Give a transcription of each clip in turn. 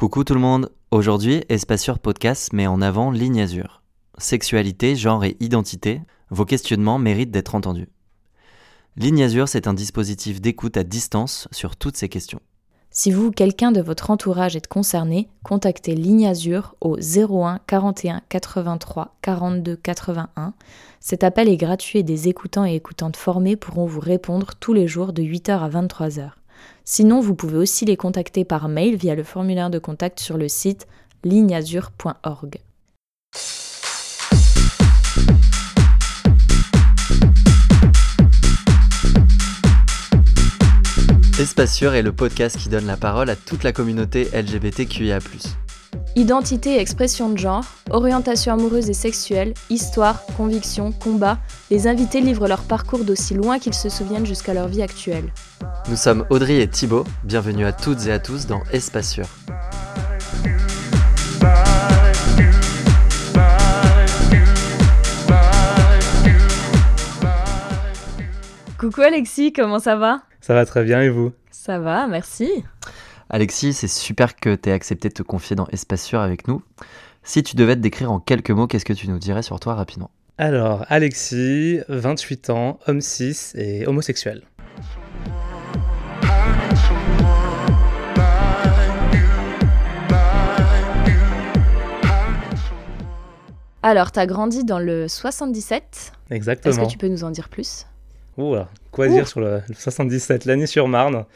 Coucou tout le monde, aujourd'hui Espaceur Podcast met en avant Ligne Azur. Sexualité, genre et identité, vos questionnements méritent d'être entendus. Ligne Azur, c'est un dispositif d'écoute à distance sur toutes ces questions. Si vous ou quelqu'un de votre entourage est concerné, contactez Ligne Azur au 01 41 83 42 81. Cet appel est gratuit et des écoutants et écoutantes formés pourront vous répondre tous les jours de 8h à 23h. Sinon, vous pouvez aussi les contacter par mail via le formulaire de contact sur le site ligneazur.org. Espace Sûr est le podcast qui donne la parole à toute la communauté LGBTQIA. Identité et expression de genre, orientation amoureuse et sexuelle, histoire, conviction, combat, les invités livrent leur parcours d'aussi loin qu'ils se souviennent jusqu'à leur vie actuelle. Nous sommes Audrey et Thibaut, bienvenue à toutes et à tous dans Espace Sûr. Coucou Alexis, comment ça va? Ça va très bien et vous? Ça va, merci. Alexis, c'est super que tu aies accepté de te confier dans Espace Sûr avec nous. Si tu devais te décrire en quelques mots, qu'est-ce que tu nous dirais sur toi rapidement? Alors, Alexis, 28 ans, homme 6 et homosexuel. Alors, tu as grandi dans le 77. Exactement. Est-ce que tu peux nous en dire plus? Quoi dire sur le, 77 L'année sur Marne.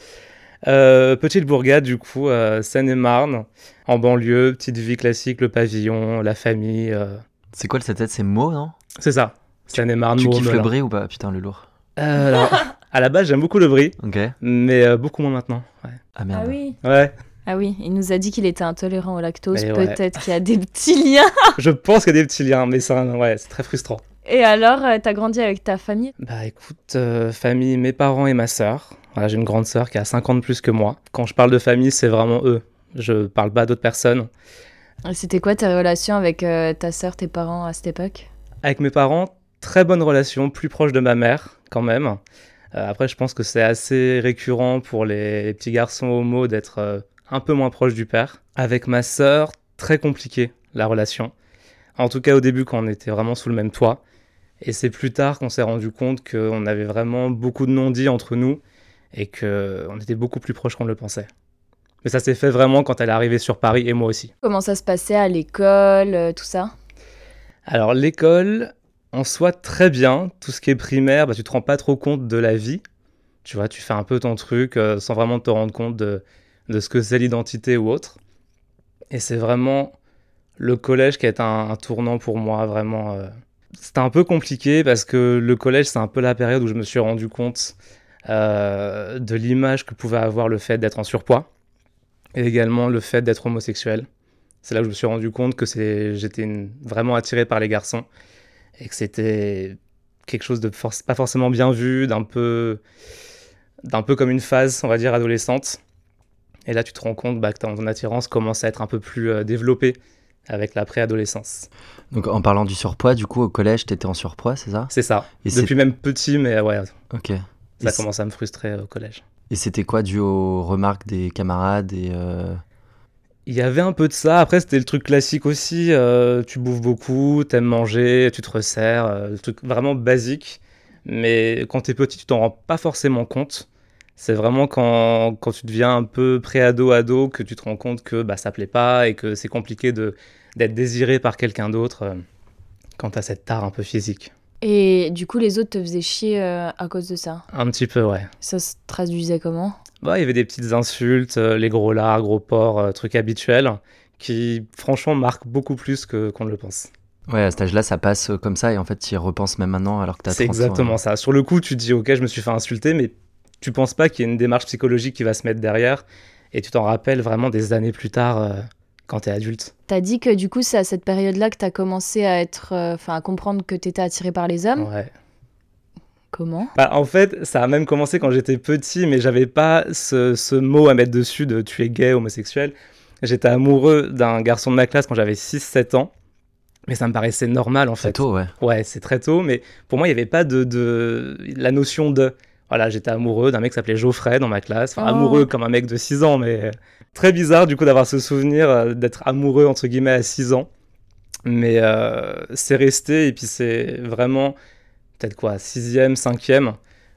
Euh, petite bourgade, du coup, euh, Seine-et-Marne, en banlieue, petite vie classique, le pavillon, la famille. Euh. C'est quoi le 77 C'est Meaux, non? C'est ça. Seine-et-Marne, Tu kiffes le brie ou pas? Putain, le lourd. alors, à la base, j'aime beaucoup le brie. Ok. Mais beaucoup moins maintenant. Ah merde. Ah oui Ouais. Ah oui, il nous a dit qu'il était intolérant au lactose. Peut-être qu'il y a des petits liens. Je pense qu'il y a des petits liens, mais c'est ouais, très frustrant. Et alors, euh, t'as grandi avec ta famille? Bah écoute, euh, famille, mes parents et ma sœur. Voilà, j'ai une grande sœur qui a 50 plus que moi. Quand je parle de famille, c'est vraiment eux. Je parle pas d'autres personnes. C'était quoi tes relations avec euh, ta sœur, tes parents à cette époque? Avec mes parents, très bonne relation, plus proche de ma mère quand même. après, je pense que c'est assez récurrent pour les, petits garçons homo d'être un peu moins proche du père. Avec ma sœur, très compliqué la relation. En tout cas au début quand on était vraiment sous le même toit. Et c'est plus tard qu'on s'est rendu compte qu'on avait vraiment beaucoup de non-dits entre nous et qu'on était beaucoup plus proches qu'on le pensait. Mais ça s'est fait vraiment quand elle est arrivée sur Paris et moi aussi. Comment ça se passait à l'école, euh, tout ça? Alors l'école, en soi très bien. Tout ce qui est primaire, bah, tu te rends pas trop compte de la vie. Tu vois, tu fais un peu ton truc euh, sans vraiment te rendre compte de, ce que c'est l'identité ou autre. Et c'est vraiment le collège qui est un, un tournant pour moi, vraiment. Euh, c'était un peu compliqué parce que le collège, c'est un peu la période où je me suis rendu compte euh, de l'image que pouvait avoir le fait d'être en surpoids et également le fait d'être homosexuel. C'est là où je me suis rendu compte que j'étais vraiment attiré par les garçons et que c'était quelque chose de pas forcément bien vu, d'un peu, d'un peu comme une phase, on va dire, adolescente. Et là, tu te rends compte bah, que ton attirance commence à être un peu plus euh, développée avec la préadolescence. Donc en parlant du surpoids, du coup au collège, t'étais en surpoids, c'est ça? C'est ça. Depuis même petit, mais ouais. Ok. Ça commence à me frustrer au collège. Et c'était quoi dû aux remarques des camarades et euh, Il y avait un peu de ça. Après, c'était le truc classique aussi. Euh, tu bouffes beaucoup, t'aimes manger, tu te resserres. Euh, le truc vraiment basique. Mais quand t'es petit, tu t'en rends pas forcément compte. C'est vraiment quand, quand, tu deviens un peu pré-ado-ado que tu te rends compte que bah, ça plaît pas et que c'est compliqué d'être désiré par quelqu'un d'autre quand tu as cette tare un peu physique. Et du coup, les autres te faisaient chier euh, à cause de ça Un petit peu, ouais. Ça se traduisait comment? Bah, Il y avait des petites insultes, euh, les gros lards, gros porcs, trucs habituels, qui franchement marquent beaucoup plus que, qu'on ne le pense. Ouais, à cet âge-là, ça passe comme ça et en fait, tu y repenses même maintenant alors que tu as C'est exactement ça. Sur le coup, tu te dis, ok, je me suis fait insulter, mais tu penses pas qu'il y a une démarche psychologique qui va se mettre derrière et tu t'en rappelles vraiment des années plus tard euh, quand tu es adulte. Tu as dit que du coup, c'est à cette période-là que tu as commencé à être euh, enfin à comprendre que tu étais attiré par les hommes. Ouais. Comment? Bah, En fait, ça a même commencé quand j'étais petit, mais j'avais pas ce, ce, mot à mettre dessus de tu es gay, homosexuel. J'étais amoureux d'un garçon de ma classe quand j'avais 6-7 ans. Mais ça me paraissait normal en fait. C'est tôt, ouais. Ouais, c'est très tôt, mais pour moi, il n'y avait pas de, de, la notion de. Voilà, j'étais amoureux d'un mec qui s'appelait Geoffrey dans ma classe. Enfin, oh. amoureux comme un mec de 6 ans, mais. Très bizarre du coup d'avoir ce souvenir euh, d'être amoureux entre guillemets à 6 ans. Mais euh, c'est resté et puis c'est vraiment peut-être quoi, 6e, 5e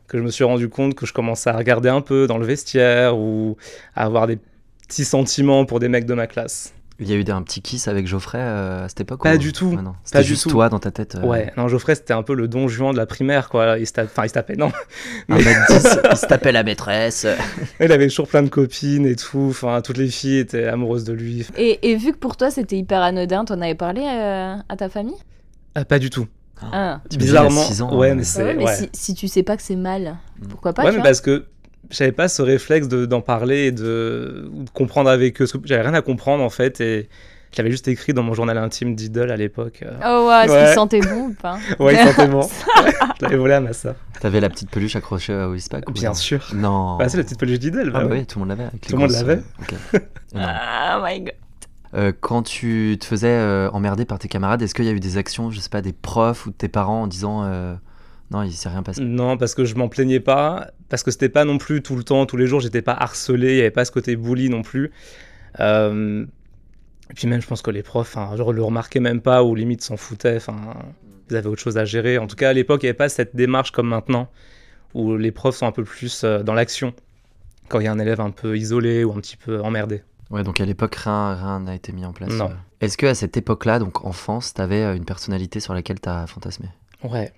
que je me suis rendu compte que je commençais à regarder un peu dans le vestiaire ou à avoir des petits sentiments pour des mecs de ma classe. Il y a eu un petit kiss avec Geoffrey euh, à cette époque Pas ou- du tout. Ah non, Pas du juste tout. toi dans ta tête. euh, Ouais, non, Geoffrey c'était un peu le don juan de la primaire quoi. Il se, tape- enfin, il se tapait, non. 1m10, il se tapait la maîtresse. Il avait toujours plein de copines et tout. Enfin, toutes les filles étaient amoureuses de lui. Et, et vu que pour toi c'était hyper anodin, t'en avais parlé euh, à ta famille? Ah, pas du tout. Ah. Bizarrement. ans, ouais, mais c'est. ouais, mais ouais. si, si tu sais pas que c'est mal, Mm. pourquoi pas ouais, tu mais vois? parce que j'avais pas ce réflexe de- d'en parler et de, comprendre avec eux. J'avais rien à comprendre en fait et je l'avais juste écrit dans mon journal intime d'idole à l'époque. euh. Oh ouais, est-ce Ouais. qu'il sentait bon ou pas? Ouais, il sentait bon. je l'avais volé à ma soeur. T'avais la petite peluche accrochée au Whispack ou Bien non sûr. Non. Bah, c'est la petite peluche d'idole. Ah bah ouais. oui, tout le monde l'avait. Tout le monde l'avait. Oh my god. Euh, quand tu te faisais euh, emmerder par tes camarades, est-ce qu'il y a eu des actions, je sais pas, des profs ou de tes parents en disant euh, non, il s'est rien passé Non, parce que je m'en plaignais pas, parce que c'était pas non plus tout le temps, tous les jours, j'étais pas harcelé, il y avait pas ce côté bully non plus. Euh, Et puis même, je pense que les profs, enfin, je le remarquais même pas, ou limite s'en foutaient, enfin, ils avaient autre chose à gérer. En tout cas, à l'époque, il n'y avait pas cette démarche comme maintenant, où les profs sont un peu plus euh, dans l'action, quand il y a un élève un peu isolé ou un petit peu emmerdé. Ouais, donc à l'époque, rien rien n'a été mis en place. Non. euh. Est-ce que à cette époque-là, donc enfance, t'avais une personnalité sur laquelle t'as fantasmé? Ouais.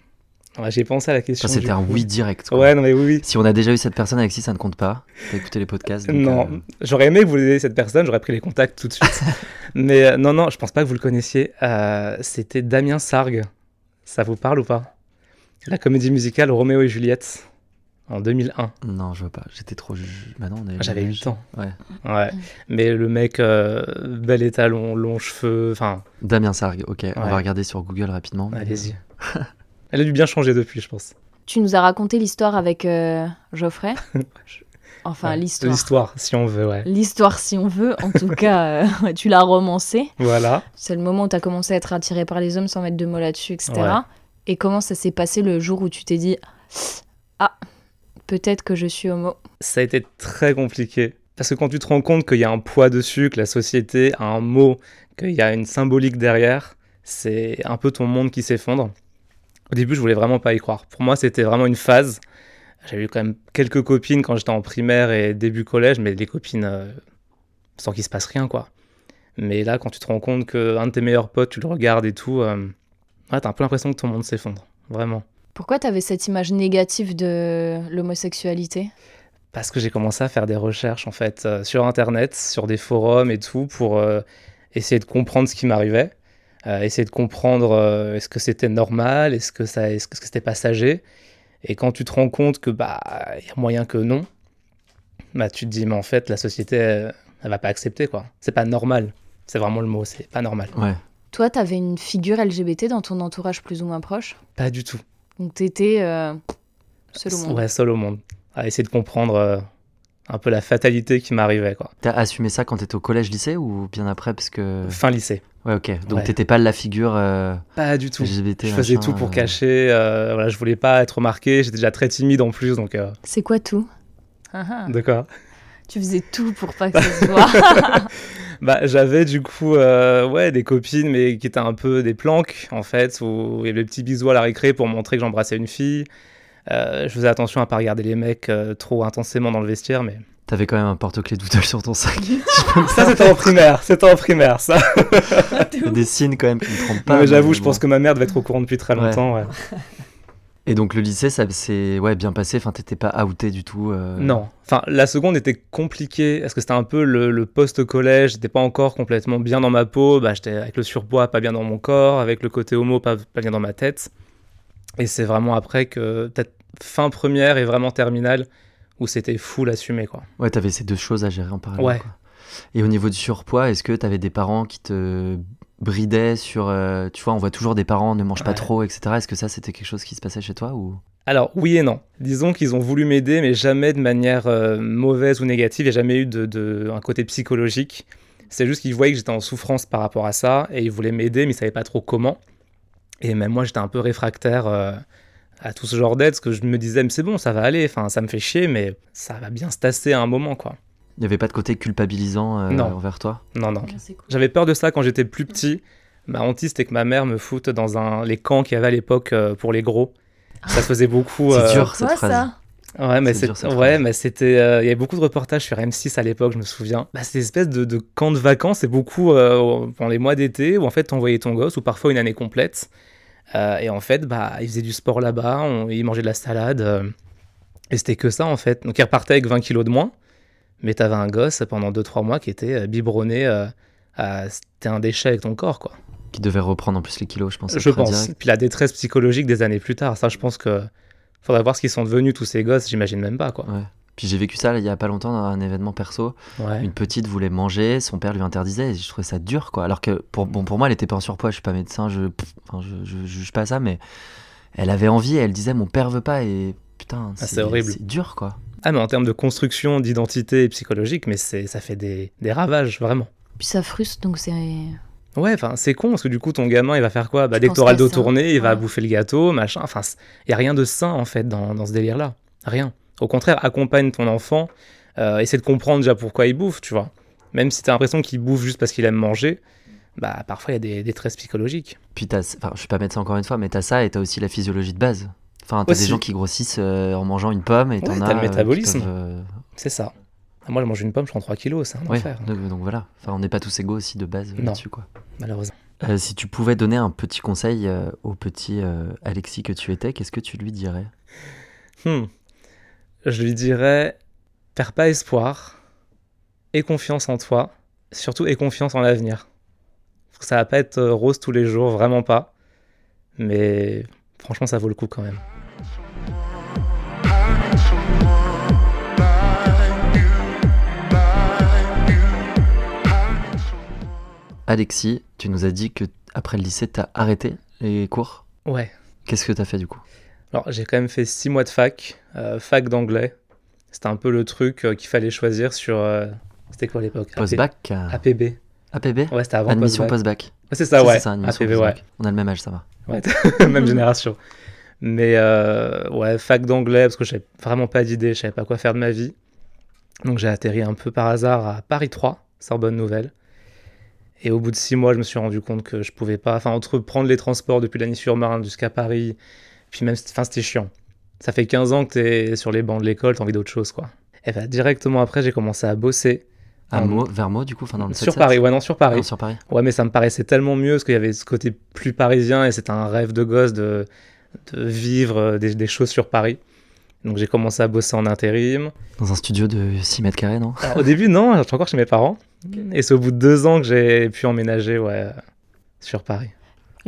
Ouais, J'ai pensé à la question. Ça, c'était du un coup. oui direct. quoi. Ouais, non mais oui, oui. Si on a déjà eu cette personne avec qui ça ne compte pas, t'as écouté les podcasts. donc, non, euh, j'aurais aimé que vous ayez cette personne, j'aurais pris les contacts tout de suite. Mais euh, non, non, je pense pas que vous le connaissiez. Euh, C'était Damien Sargue. Ça vous parle ou pas? La comédie musicale Roméo et Juliette en 2001. Non, je vois pas. J'étais trop. ju- Bah non, on avait le J'avais même 8 âge. ans. Ouais. Ouais. Mais le mec, euh, bel étalon, longs cheveux, enfin, Damien Sargue, ok. On Ouais. va regarder sur Google rapidement. allez-y. Elle a dû bien changer depuis, je pense. Tu nous as raconté l'histoire avec euh, Geoffrey. Enfin, Ouais. l'histoire. L'histoire, si on veut, ouais. L'histoire, si on veut. En tout cas, euh, tu l'as romancé. Voilà. C'est le moment où tu as commencé à être attiré par les hommes sans mettre de mots là-dessus, etc. Ouais. Et comment ça s'est passé le jour où tu t'es dit Ah, peut-être que je suis homo Ça a été très compliqué. Parce que quand tu te rends compte qu'il y a un poids dessus, que la société a un mot, qu'il y a une symbolique derrière, c'est un peu ton monde qui s'effondre. Au début, je voulais vraiment pas y croire. Pour moi, c'était vraiment une phase. J'avais eu quand même quelques copines quand j'étais en primaire et début collège, mais des copines euh, sans qu'il se passe rien, quoi. Mais là, quand tu te rends compte qu'un de tes meilleurs potes, tu le regardes et tout, euh, ouais, t'as un peu l'impression que ton monde s'effondre. Vraiment. Pourquoi tu avais cette image négative de l'homosexualité? Parce que j'ai commencé à faire des recherches en fait euh, sur internet, sur des forums et tout pour euh, essayer de comprendre ce qui m'arrivait, euh, essayer de comprendre euh, est-ce que c'était normal, est-ce que ça, est-ce que c'était passager. Et quand tu te rends compte que bah il y a moyen que non, bah tu te dis mais en fait la société elle, elle va pas accepter quoi. C'est pas normal. C'est vraiment le mot, c'est pas normal. Ouais. Toi, tu avais une figure LGBT dans ton entourage plus ou moins proche? Pas du tout. Donc tu étais seul au monde. Ouais, seul au monde. À essayer de comprendre euh, un peu la fatalité qui m'arrivait quoi. T'as assumé ça quand t'étais au collège-lycée ou bien après Parce que. Fin lycée. Ouais, ok. Donc Ouais. t'étais pas la figure euh, Pas du tout. LGBT. Je faisais machin, tout pour euh, cacher. euh, voilà, je voulais pas être remarqué. J'étais déjà très timide en plus, donc. euh, C'est quoi tout? Ah ah. de quoi? Tu faisais tout pour pas que ça se voit. Bah, j'avais du coup, euh, ouais, des copines, mais qui étaient un peu des planques en fait, où il y avait le petit bisou à la récré pour montrer que j'embrassais une fille. Euh, je faisais attention à pas regarder les mecs euh, trop intensément dans le vestiaire, mais T'avais quand même un porte-clés doodle sur ton sac. ça c'était en primaire, c'était en primaire ça. Des signes quand même qui ne trompent pas. Non, mais j'avoue, je bon. pense que ma mère devait être au courant depuis très Ouais. longtemps. ouais. Et donc le lycée, ça s'est ouais, bien passé. Enfin, t'étais pas outé du tout. euh, Non. Enfin, la seconde était compliquée parce que c'était un peu le, le post-collège? J'étais pas encore complètement bien dans ma peau. Bah, j'étais avec le surpoids, pas bien dans mon corps. Avec le côté homo, pas, pas bien dans ma tête. Et c'est vraiment après que, peut-être fin première et vraiment terminale, où c'était full assumé, quoi. Ouais, t'avais ces deux choses à gérer en parallèle. Ouais. quoi. Et au niveau du surpoids, est-ce que t'avais des parents qui te bridaient sur. euh, tu vois, on voit toujours des parents ne mangent pas Ouais. trop, etc. Est-ce que ça, c'était quelque chose qui se passait chez toi ou? Alors, oui et non. Disons qu'ils ont voulu m'aider, mais jamais de manière euh, mauvaise ou négative. Il n'y a jamais eu de, de- un côté psychologique. C'est juste qu'ils voyaient que j'étais en souffrance par rapport à ça et ils voulaient m'aider, mais ils ne savaient pas trop comment. Et même moi, j'étais un peu réfractaire euh, à tout ce genre d'aide, parce que je me disais, mais c'est bon, ça va aller, enfin, ça me fait chier, mais ça va bien se tasser à un moment, quoi. Il n'y avait pas de côté culpabilisant euh, Non. envers toi? Non, non. Ah, c'est cool. J'avais peur de ça quand j'étais plus petit. Ma hantise, c'était que ma mère me foute dans un, les camps qu'il y avait à l'époque euh, pour les gros. Ça se faisait beaucoup. C'est euh, dur cette Quoi phrase. ça? Ouais, mais C'est c'est dur, cette ouais, mais c'était. euh, Il y avait beaucoup de reportages sur M6 à l'époque, je me souviens. Bah, c'était une espèce de, de camp de vacances, et beaucoup euh, pendant les mois d'été où en fait t'envoyais ton gosse, ou parfois une année complète. Euh, et en fait, bah, il faisait du sport là-bas, on- il mangeait de la salade. euh, et c'était que ça en fait. Donc il repartait avec 20 kilos de moins, mais t'avais un gosse pendant 2-3 mois qui était euh, biberonné. à- C'était un déchet avec ton corps, quoi. Qui devait reprendre en plus les kilos, je pense. Je pense. direct. Puis la détresse psychologique des années plus tard, ça, je pense que. Faudrait voir ce qu'ils sont devenus, tous ces gosses, j'imagine même pas, quoi. Ouais. Puis j'ai vécu ça il y a pas longtemps dans un événement perso. Ouais. Une petite voulait manger, son père lui interdisait et je trouvais ça dur quoi. Alors que pour, bon, pour moi elle était pas en surpoids, je suis pas médecin, je, pff, enfin, je, je juge pas ça, mais elle avait envie et elle disait mon père veut pas et putain, Ah, c'est horrible. C'est dur quoi. Ah, mais en termes de construction d'identité psychologique, mais c'est, ça fait des, des ravages, vraiment. Puis ça frustre, donc c'est. Ouais, enfin, c'est con, parce que du coup, ton gamin, il va faire quoi? Bah, dès que t'auras le dos tourné, il va bouffer le gâteau, machin. Enfin, il y a rien de sain, en fait, dans, dans ce délire-là. Rien. Au contraire, accompagne ton enfant, euh, essaie de comprendre déjà pourquoi il bouffe, tu vois. Même si t'as l'impression qu'il bouffe juste parce qu'il aime manger, bah, parfois, il y a des détresses psychologiques. Puis t'as, enfin je suis pas médecin encore une fois, mais t'as ça et t'as aussi la physiologie de base. Enfin t'as des Aussi. gens qui grossissent euh, en mangeant une pomme et t'en Ouais, as. t'as le euh, métabolisme. peuvent, euh, C'est ça. Ah, Moi, je mange une pomme, je prends 3 kilos, c'est un Ouais, enfer, donc, donc voilà. Enfin on n'est pas tous égaux aussi de base Non. là-dessus quoi. malheureusement. Euh, si tu pouvais donner un petit conseil euh, au petit euh, Alexis que tu étais, qu'est-ce que tu lui dirais? Hmm. Je lui dirais, perds pas espoir, aie confiance en toi, surtout aie confiance en l'avenir. Ça va pas être euh, rose tous les jours, vraiment pas. Mais franchement, ça vaut le coup quand même. Alexis, tu nous as dit que après le lycée, t'as arrêté les cours? Ouais. Qu'est-ce que t'as fait du coup? Alors, j'ai quand même fait six mois de fac, euh, fac d'anglais. C'était un peu le truc euh, qu'il fallait choisir sur. euh, C'était quoi à l'époque Post-bac euh, APB. APB Ouais, c'était avant Admission post-bac. post-bac. Ouais, c'est ça, Si, ouais. c'est ça, admission APB, ouais. post-bac. On a le même âge, ça va. Ouais, même génération. Mais euh, ouais, fac d'anglais, parce que j'avais vraiment pas d'idée, je savais pas quoi faire de ma vie. Donc j'ai atterri un peu par hasard à Paris 3, Sorbonne Nouvelle. Et au bout de six mois, je me suis rendu compte que je pouvais pas, enfin, entre prendre les transports depuis Lagny-sur-Marne jusqu'à Paris, puis même, enfin, c'était chiant. Ça fait 15 ans que t'es sur les bancs de l'école, t'as envie d'autre chose, quoi. Et bah, directement après, j'ai commencé à bosser. À En- Meaux, vers Meaux, du coup, enfin dans le Sur 7-7? Paris, ouais, non, sur Paris. Non, sur Paris. Ouais, mais ça me paraissait tellement mieux parce qu'il y avait ce côté plus parisien et c'était un rêve de gosse de, de vivre euh, des, des choses sur Paris. Donc j'ai commencé à bosser en intérim. Dans un studio de 6 mètres carrés, non? Alors, au début, non, j'étais encore chez mes parents. Et c'est au bout de deux ans que j'ai pu emménager ouais, euh, sur Paris.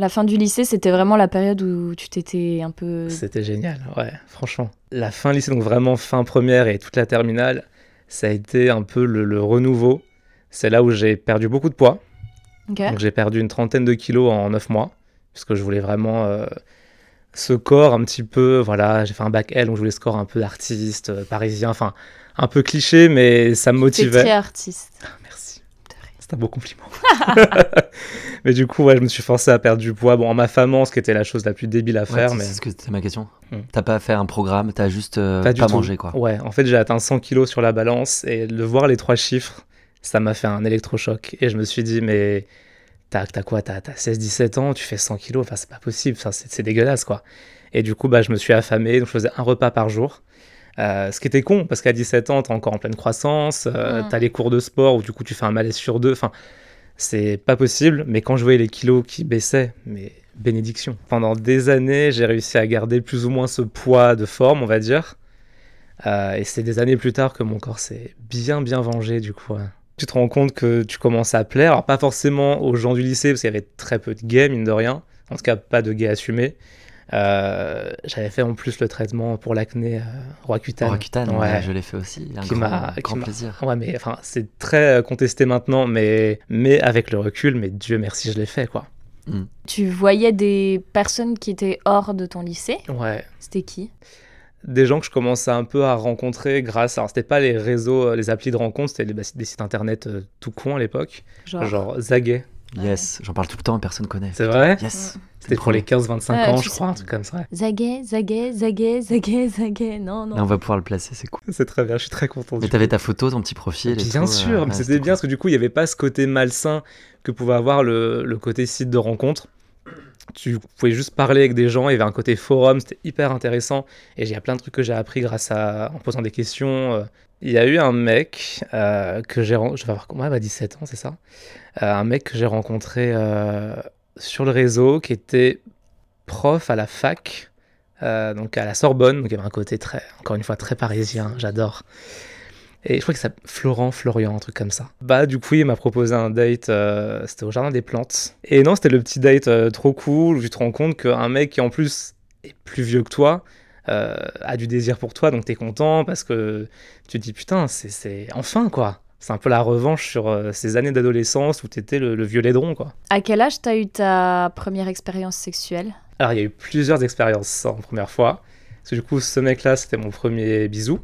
La fin du lycée, c'était vraiment la période où tu t'étais un peu. C'était génial, ouais, franchement. La fin lycée, donc vraiment fin première et toute la terminale, ça a été un peu le, le renouveau. C'est là où j'ai perdu beaucoup de poids. Donc j'ai perdu une trentaine de kilos en 9 mois, puisque je voulais vraiment euh, ce corps un petit peu, voilà, j'ai fait un bac L, donc je voulais ce corps un peu d'artiste, euh, parisien, enfin un peu cliché, mais ça me motivait. très artiste. C'est un beau compliment. mais du coup, ouais, je me suis forcé à perdre du poids, bon, en m'affamant, ce qui était la chose la plus débile à faire, c'est- mais C'est ce que c'est ma question. Hmm. T'as pas fait un programme, t'as juste euh, pas pas, mangé quoi. Ouais, en fait, j'ai atteint 100 kilos sur la balance, et de voir les trois chiffres, ça m'a fait un électrochoc. Et je me suis dit, mais t'as t'as quoi? T'as 16-17 ans, tu fais 100 kilos, enfin, c'est pas possible, c'est dégueulasse, quoi. Et du coup, bah, je me suis affamé, donc je faisais un repas par jour. Euh, ce qui était con, parce qu'à 17 ans, t'es encore en pleine croissance, euh, Mm. t'as les cours de sport où du coup tu fais un malaise sur deux, enfin, c'est pas possible. Mais quand je voyais les kilos qui baissaient, mais bénédiction. Pendant des années, j'ai réussi à garder plus ou moins ce poids de forme, on va dire. Euh, et c'est des années plus tard que mon corps s'est bien, bien vengé, du coup. Tu te rends compte que tu commences à plaire, alors pas forcément aux gens du lycée, parce qu'il y avait très peu de gays, mine de rien. En tout cas, pas de gays assumés. Euh, J'avais fait en plus le traitement pour l'acné euh, Roaccutane. Roaccutane, Ouais. ouais, je l'ai fait aussi. Un Qui grand, m'a- grand qui m'a- plaisir. Ouais, mais enfin, c'est très euh, contesté maintenant, mais, mais avec le recul, mais Dieu merci, je l'ai fait, quoi. Tu voyais des personnes qui étaient hors de ton lycée? Ouais. C'était qui? Des gens que je commençais un peu à rencontrer grâce. Alors, c'était pas les réseaux, euh, les applis de rencontre, c'était les- bah, des sites internet euh, tout con à l'époque. Genre. Genre Zaguet. Yes, j'en parle tout le temps et personne connaît. C'est vrai Yes. C'était pour les 15-25 Ouais, ans, je crois, un truc comme ça. Zaguet, zaguet, zaguet, zaguet, zaguet. Non, non. Là, on va pouvoir le placer, c'est cool. C'est très bien, je suis très content. Mais t'avais ta photo, ton petit profil. et Bien tout, sûr, euh, mais c'était bien cool. parce que du coup, il n'y avait pas ce côté malsain que pouvait avoir le, le côté site de rencontre. Tu pouvais juste parler avec des gens, il y avait un côté forum, c'était hyper intéressant. Et il y a plein de trucs que j'ai appris grâce à. en posant des questions. Il y a eu un mec euh, que j'ai. ren- Je vais avoir. Ouais, bah 17 ans, c'est ça. Euh, un mec que j'ai rencontré euh, sur le réseau qui était prof à la fac, donc à la Sorbonne. Donc il y avait un côté très, encore une fois, très parisien, j'adore. Et je crois que c'est Florent, Florian, un truc comme ça. Bah, du coup, il m'a proposé un date, c'était au Jardin des Plantes. Et non, c'était le petit date trop cool où tu te rends compte qu'un mec qui en plus est plus vieux que toi euh, a du désir pour toi, donc t'es content parce que tu te dis putain, c'est- c'est enfin quoi. C'est un peu la revanche sur euh, ces années d'adolescence où t'étais le, le vieux laidron quoi. À quel âge t'as eu ta première expérience sexuelle? Alors, il y a eu plusieurs expériences en première fois. Parce que du coup, ce mec-là, c'était mon premier bisou.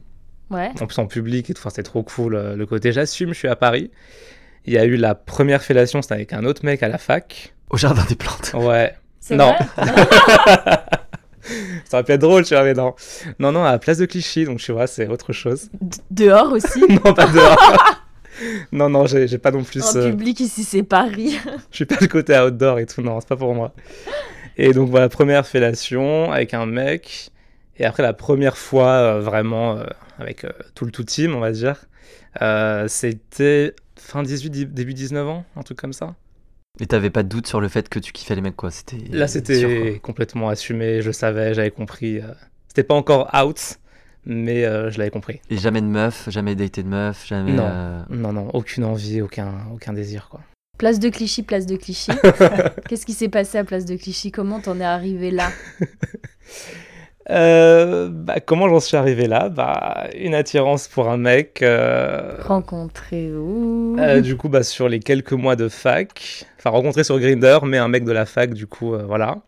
Ouais. en plus en public et tout, enfin, c'était trop cool euh, le côté j'assume, je suis à Paris. Il y a eu la première fellation, c'était avec un autre mec à la fac. Au jardin des plantes. Ouais, Non. vrai? ça aurait pu être drôle, tu vois, mais non. Non, non, à la place de Clichy, donc tu vois, c'est autre chose. D- Dehors aussi non, pas dehors. non, non, j'ai pas non plus. En euh, public ici, c'est Paris. je suis pas le côté outdoor et tout, non, c'est pas pour moi. Et donc voilà, première fellation avec un mec. Et après la première fois, euh, vraiment, euh, avec euh, tout le tout team, on va dire, c'était fin 18, di- début 19 ans, un truc comme ça. Et t'avais pas de doute sur le fait que tu kiffais les mecs, quoi. C'était. Là, c'était complètement assumé, je savais, j'avais compris. euh, c'était pas encore out, mais euh, je l'avais compris. Et jamais de meuf, jamais daté de meuf, jamais. Non. euh, Non, non, aucune envie, aucun, aucun désir, quoi. Place de Clichy, place de Clichy. Qu'est-ce qui s'est passé à place de Clichy? Comment t'en es arrivé là? Euh, bah, comment j'en suis arrivé là? Bah, une attirance pour un mec. euh, Rencontré où Euh, du coup, bah, sur les quelques mois de fac, enfin rencontré sur Grinder, mais un mec de la fac, du coup, euh, voilà.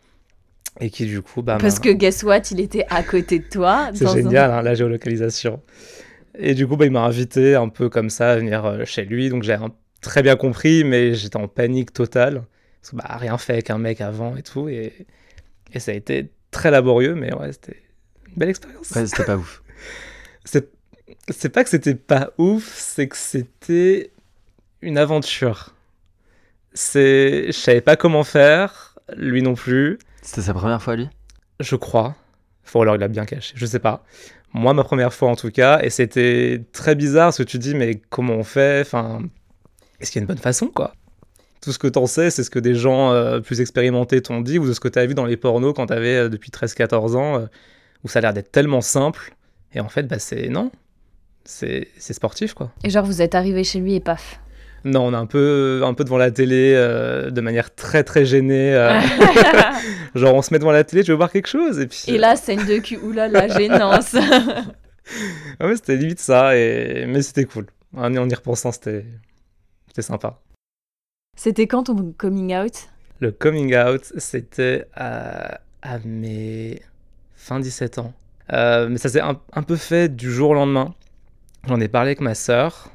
Et qui, du coup, bah, Parce que guess what, il était à côté de toi. c'est un- génial, hein, la géolocalisation. Et du coup, bah, il m'a invité un peu comme ça à venir chez lui. Donc, j'ai un- très bien compris, mais j'étais en panique totale. Parce que, bah, rien fait avec un mec avant et tout. Et, et ça a été très laborieux, mais ouais, c'était une belle expérience. Ouais, c'était pas ouf. C'est pas que c'était pas ouf, c'est que c'était une aventure. C'est, je savais pas comment faire, lui non plus, C'était sa première fois, lui? Je crois. Faut alors il a bien caché, je sais pas. Moi, ma première fois en tout cas, et c'était très bizarre parce que tu dis mais comment on fait? Enfin, est-ce qu'il y a une bonne façon quoi? Tout ce que t'en sais, c'est ce que des gens euh, plus expérimentés t'ont dit ou de ce que t'as vu dans les pornos quand t'avais euh, depuis 13-14 ans, euh, où ça a l'air d'être tellement simple. Et en fait, bah c'est non, c'est c'est sportif quoi. Et genre, vous êtes arrivé chez lui et paf. Non, on est un peu, un peu devant la télé, euh, de manière très très gênée. genre, on se met devant la télé, tu veux voir quelque chose? Et puis. et là, scène de cul. Oula, la gênance. Ah ouais, c'était limite ça, et... mais c'était cool. En, en y repensant, c'était c'était sympa. C'était quand ton coming out? Le coming out, c'était à, à mes fin 17 ans. Euh, mais ça s'est un, un peu fait du jour au lendemain. J'en ai parlé avec ma sœur,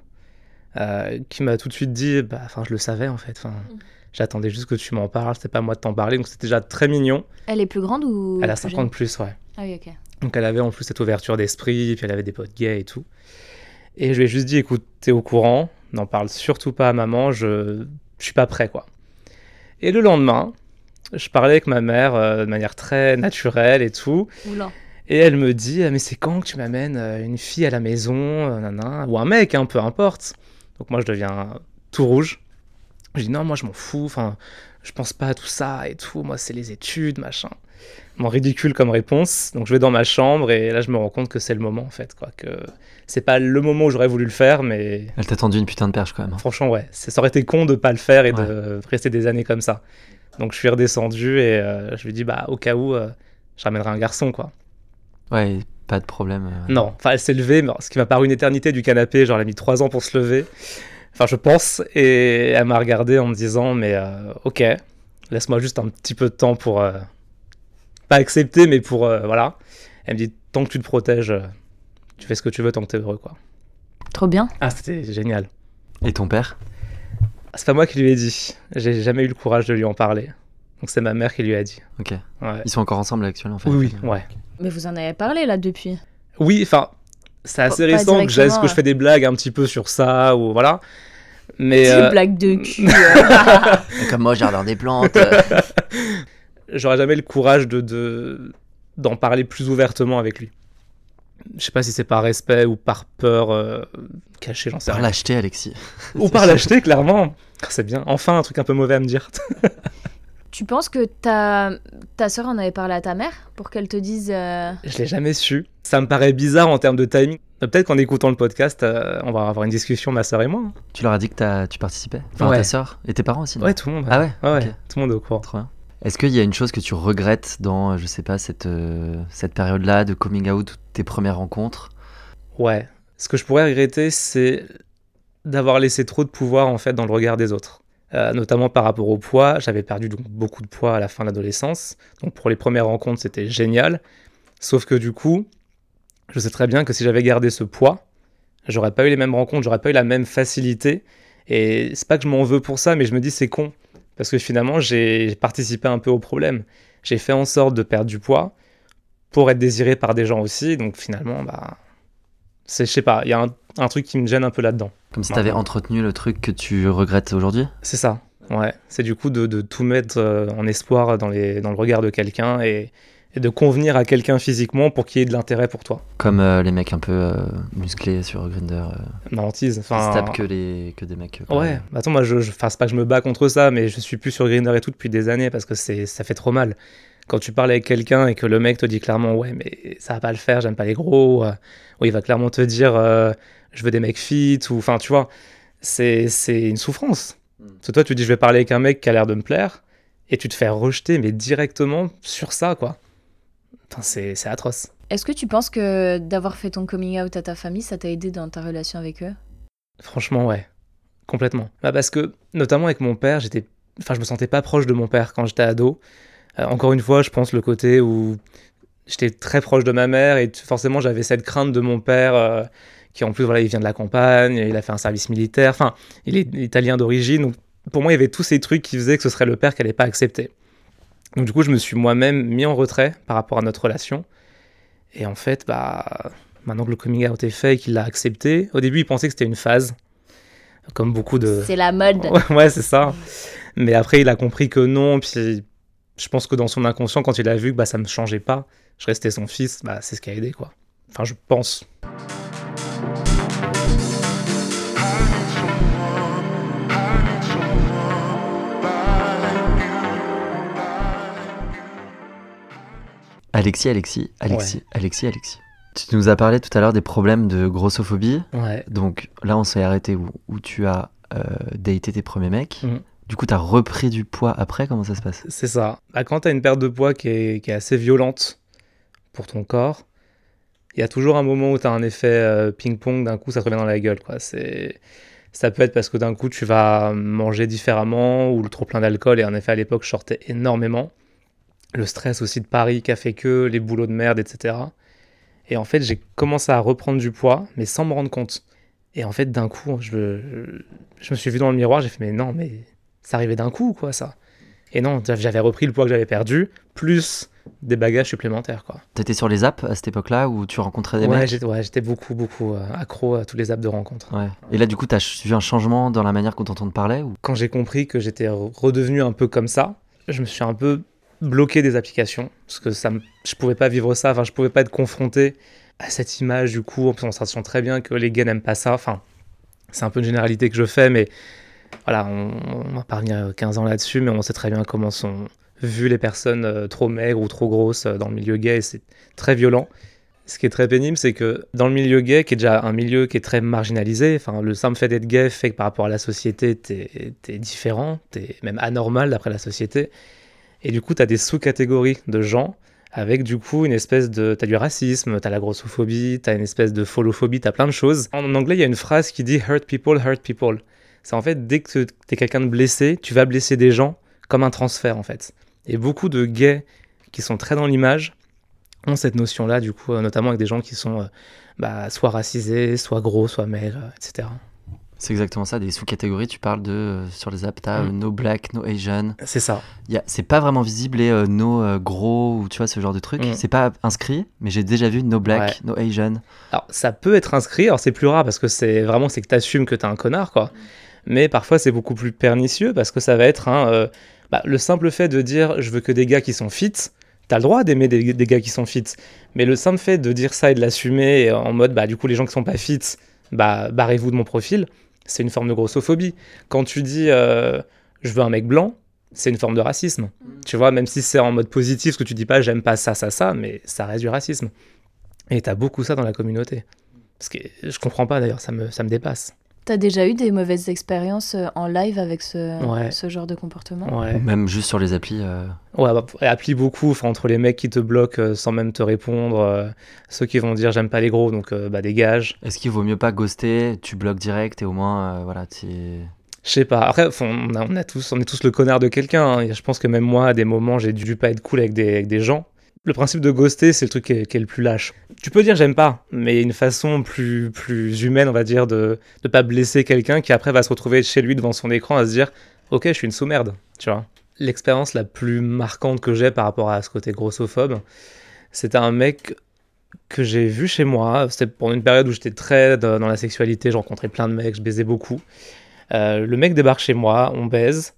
euh, qui m'a tout de suite dit, bah, enfin, je le savais en fait. Enfin, Mm. j'attendais juste que tu m'en parles, c'était pas moi de t'en parler, donc c'était déjà très mignon. Elle est plus grande ou Elle a plus 50 jeune plus, ouais. Ah oui, ok. Donc elle avait en plus cette ouverture d'esprit, puis elle avait des potes gays et tout. Et je lui ai juste dit, écoute, t'es au courant, n'en parle surtout pas à maman, je, je suis pas prêt, quoi. Et le lendemain, je parlais avec ma mère euh, de manière très naturelle et tout, Oula. et elle me dit, Ah, mais c'est quand que tu m'amènes euh, une fille à la maison, euh, nanana, ou un mec, hein, peu importe. Donc moi je deviens tout rouge. Je dis, non, moi je m'en fous, enfin, je pense pas à tout ça et tout, moi c'est les études, machin mon ridicule comme réponse. Donc je vais dans ma chambre et là je me rends compte que c'est le moment en fait, quoi. Que c'est pas le moment où j'aurais voulu le faire, mais Elle t'a tendu une putain de perche, quand même. hein. franchement ouais, ça aurait été con de pas le faire et de rester des années comme ça. Donc je suis redescendu et euh, je lui dis bah au cas où euh, je ramènerai un garçon quoi. Ouais, pas de problème. euh. Non, enfin elle s'est levée, ce qui m'a paru une éternité du canapé, genre elle a mis trois ans pour se lever. Enfin je pense et elle m'a regardé en me disant mais euh, ok, laisse-moi juste un petit peu de temps pour pas accepter mais pour euh, voilà. Elle me dit tant que tu te protèges, euh, tu fais ce que tu veux tant que t'es heureux quoi. Trop bien. Ah c'était génial. Et ton père? C'est pas moi qui lui ai dit. J'ai jamais eu le courage de lui en parler. Donc c'est ma mère qui lui a dit. Ok. Ouais. Ils sont encore ensemble actuellement en fait Oui, oui, ouais. Mais vous en avez parlé là depuis? Oui, enfin, c'est assez pas récent que, que je fais des blagues un petit peu sur ça, ou voilà. Mais Des euh, blagues de cul. euh. Comme moi, jardin des plantes. j'aurais jamais le courage de, de- d'en parler plus ouvertement avec lui. Je sais pas si c'est par respect ou par peur euh, cachée, j'en sais par rien. l'acheter, Alexis. Ou par l'acheter, clairement. Ah, C'est bien. Enfin, un truc un peu mauvais à me dire. tu penses que ta, ta soeur en avait parlé à ta mère pour qu'elle te dise. euh, Je l'ai jamais su. Ça me paraît bizarre en termes de timing. Euh, Peut-être qu'en écoutant le podcast, euh, on va avoir une discussion, ma soeur et moi. hein. Tu leur as dit que tu participais? Enfin, Ouais. ta soeur et tes parents aussi Ouais, tout le monde. Ah ouais? Tout le monde est au courant. Trop bien. Est-ce qu'il y a une chose que tu regrettes dans, euh, je sais pas, cette, euh, cette période-là de coming out, ou tes premières rencontres? Ouais. Ce que je pourrais regretter, c'est d'avoir laissé trop de pouvoir en fait dans le regard des autres. Euh, notamment par rapport au poids. J'avais perdu donc beaucoup de poids à la fin de l'adolescence. Donc pour les premières rencontres, c'était génial. Sauf que du coup, je sais très bien que si j'avais gardé ce poids, j'aurais pas eu les mêmes rencontres, j'aurais pas eu la même facilité. Et c'est pas que je m'en veux pour ça, mais je me dis c'est con. Parce que finalement, j'ai participé un peu au problème. J'ai fait en sorte de perdre du poids pour être désiré par des gens aussi. Donc finalement, bah, c'est, je sais pas, il y a un, un truc qui me gêne un peu là-dedans. Comme si Ouais. t'avais entretenu le truc que tu regrettes aujourd'hui? C'est ça, ouais. C'est du coup de, de tout mettre euh, en espoir dans, les, dans le regard de quelqu'un et, et de convenir à quelqu'un physiquement pour qu'il ait de l'intérêt pour toi. Comme euh, les mecs un peu euh, musclés sur Grindr, euh, hantise. qui Enfin, se tapent que, les, que des mecs. Ouais, bah attends, moi, je, je, c'est pas que je me bats contre ça, mais je suis plus sur Grindr et tout depuis des années parce que ça fait trop mal. Quand tu parles avec quelqu'un et que le mec te dit clairement, ouais, mais ça va pas le faire, j'aime pas les gros, ou il va clairement te dire, je veux des mecs fit, ou enfin, tu vois, c'est, une souffrance. Mm. Parce que toi, tu dis, je vais parler avec un mec qui a l'air de me plaire, et tu te fais rejeter, mais directement sur ça, quoi. Enfin, c'est, atroce. Est-ce que tu penses que d'avoir fait ton coming out à ta famille, ça t'a aidé dans ta relation avec eux? Franchement, ouais. Complètement. Bah, parce que, notamment avec mon père, j'étais. Enfin, je me sentais pas proche de mon père quand j'étais ado. Euh, encore une fois, je pense le côté où j'étais très proche de ma mère et forcément j'avais cette crainte de mon père euh, qui en plus voilà il vient de la campagne, il a fait un service militaire, enfin il est italien d'origine donc pour moi il y avait tous ces trucs qui faisaient que ce serait le père qui allait pas accepter. Donc du coup je me suis moi-même mis en retrait par rapport à notre relation et en fait bah maintenant que le coming out est fait et qu'il l'a accepté, au début il pensait que c'était une phase comme beaucoup de C'est la mode. Ouais, c'est ça. Mais après, il a compris que non. Puis je pense que dans son inconscient, quand il a vu que bah, ça me changeait pas, je restais son fils, bah, c'est ce qui a aidé, quoi. Enfin, je pense. Alexis, Alexis, Alexis, Alexis, Alexis. Tu nous as parlé tout à l'heure des problèmes de grossophobie. Ouais. Donc là, on s'est arrêté où, où tu as euh, daté tes premiers mecs. Mhm. Du coup, tu as repris du poids après? Comment ça se passe? C'est ça. Bah, quand tu as une perte de poids qui est, qui est assez violente pour ton corps, il y a toujours un moment où tu as un effet euh, ping-pong, d'un coup ça te revient dans la gueule. Quoi. C'est... Ça peut être parce que d'un coup tu vas manger différemment ou le trop plein d'alcool. Et en effet, à l'époque, je sortais énormément. Le stress aussi de Paris qui a fait que, les boulots de merde, etc. Et en fait, j'ai commencé à reprendre du poids, mais sans me rendre compte. Et en fait, d'un coup, je, je me suis vu dans le miroir, j'ai fait, mais non, mais ça arrivait d'un coup, quoi, ça. Et non, j'avais repris le poids que j'avais perdu, plus des bagages supplémentaires, quoi. T'étais sur les apps à cette époque-là où tu rencontrais des Ouais, mecs? ouais, j'étais beaucoup, beaucoup euh, accro à tous les apps de rencontre. Ouais. Et là, du coup, t'as vu un changement dans la manière qu'on t'entend parler ou... Quand j'ai compris que j'étais re- redevenu un peu comme ça, je me suis un peu bloqué des applications, parce que ça je pouvais pas vivre ça, enfin, je pouvais pas être confronté à cette image, du coup, on se très bien que les gars n'aiment pas ça, enfin, c'est un peu une généralité que je fais, mais voilà, on, on va pas revenir 15 ans là-dessus, mais on sait très bien comment sont vues les personnes euh, trop maigres ou trop grosses euh, dans le milieu gay, c'est très violent. Ce qui est très pénible, c'est que dans le milieu gay, qui est déjà un milieu qui est très marginalisé, enfin, le simple fait d'être gay fait que par rapport à la société, t'es es différent, t'es même anormal d'après la société. Et du coup, t'as des sous-catégories de gens avec du coup une espèce de... T'as du racisme, t'as la grossophobie, t'as une espèce de folophobie, t'as plein de choses. En anglais, il y a une phrase qui dit « hurt people, hurt people ». C'est en fait, dès que t'es quelqu'un de blessé, tu vas blesser des gens comme un transfert en fait. Et beaucoup de gays qui sont très dans l'image ont cette notion-là, du coup, euh, notamment avec des gens qui sont euh, bah, soit racisés, soit gros, soit maigres, etc. C'est exactement ça, des sous-catégories, tu parles de, euh, sur les apps, t'as, euh, Mm. no black, no Asian. C'est ça. Y a- C'est pas vraiment visible les euh, no euh, gros ou tu vois ce genre de truc. Mm. C'est pas inscrit, mais j'ai déjà vu no black, no Asian. Alors, ça peut être inscrit, alors c'est plus rare parce que c'est vraiment c'est que t'assumes que t'es un connard, quoi. Mais parfois, c'est beaucoup plus pernicieux parce que ça va être un, euh, bah, le simple fait de dire je veux que des gars qui sont fit. T'as le droit d'aimer des, des gars qui sont fit, mais le simple fait de dire ça et de l'assumer en mode bah du coup les gens qui sont pas fit, bah barrez-vous de mon profil, c'est une forme de grossophobie. Quand tu dis euh, je veux un mec blanc, c'est une forme de racisme. Tu vois, même si c'est en mode positif, ce que tu dis pas j'aime pas ça, ça, ça, mais ça reste du racisme. Et t'as beaucoup ça dans la communauté. Parce que je comprends pas d'ailleurs, ça me, ça me dépasse. T'as déjà eu des mauvaises expériences euh, en live avec ce, Ouais. ce genre de comportement? Ouais. Ou même juste sur les applis. euh, Ouais, bah, beaucoup, entre les mecs qui te bloquent euh, sans même te répondre, euh, ceux qui vont dire j'aime pas les gros, donc euh, bah dégage. Est-ce qu'il vaut mieux pas ghoster, tu bloques direct et au moins, euh, voilà, tu. Je sais pas. Après, on, a, on, a tous, on est tous le connard de quelqu'un. hein. Je pense que même moi, à des moments, j'ai dû pas être cool avec des, avec des gens. Le principe de ghoster, c'est le truc qui est, le plus lâche. Tu peux dire j'aime pas, mais une façon plus, plus humaine, on va dire, de ne pas blesser quelqu'un qui après va se retrouver chez lui devant son écran à se dire ok, je suis une sous-merde, tu vois. L'expérience la plus marquante que j'ai par rapport à ce côté grossophobe, c'était un mec que j'ai vu chez moi. C'était pendant une période où j'étais très dans la sexualité, je rencontrais plein de mecs, je baisais beaucoup. Euh, le mec débarque chez moi, on baise,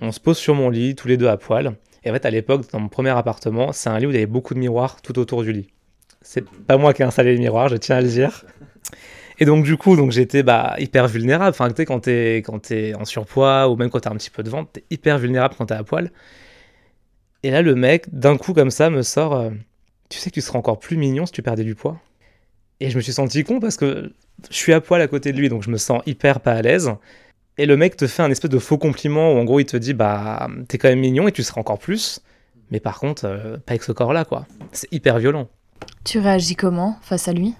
on se pose sur mon lit, tous les deux à poil. Et en fait, à l'époque, dans mon premier appartement, c'est un lit où il y avait beaucoup de miroirs tout autour du lit. C'est pas moi qui ai installé les miroirs, je tiens à le dire. Et donc, du coup, donc j'étais bah, hyper vulnérable. Enfin, tu sais, quand t'es, quand t'es en surpoids ou même quand t'as un petit peu de ventre, t'es hyper vulnérable quand t'es à poil. Et là, le mec, d'un coup, comme ça, me sort euh, Tu sais que tu serais encore plus mignon si tu perdais du poids? Et je me suis senti con parce que je suis à poil à côté de lui, donc je me sens hyper pas à l'aise. Et le mec te fait un espèce de faux compliment où en gros il te dit bah t'es quand même mignon et tu seras encore plus. Mais par contre, euh, pas avec ce corps-là quoi. C'est hyper violent. Tu réagis comment face à lui?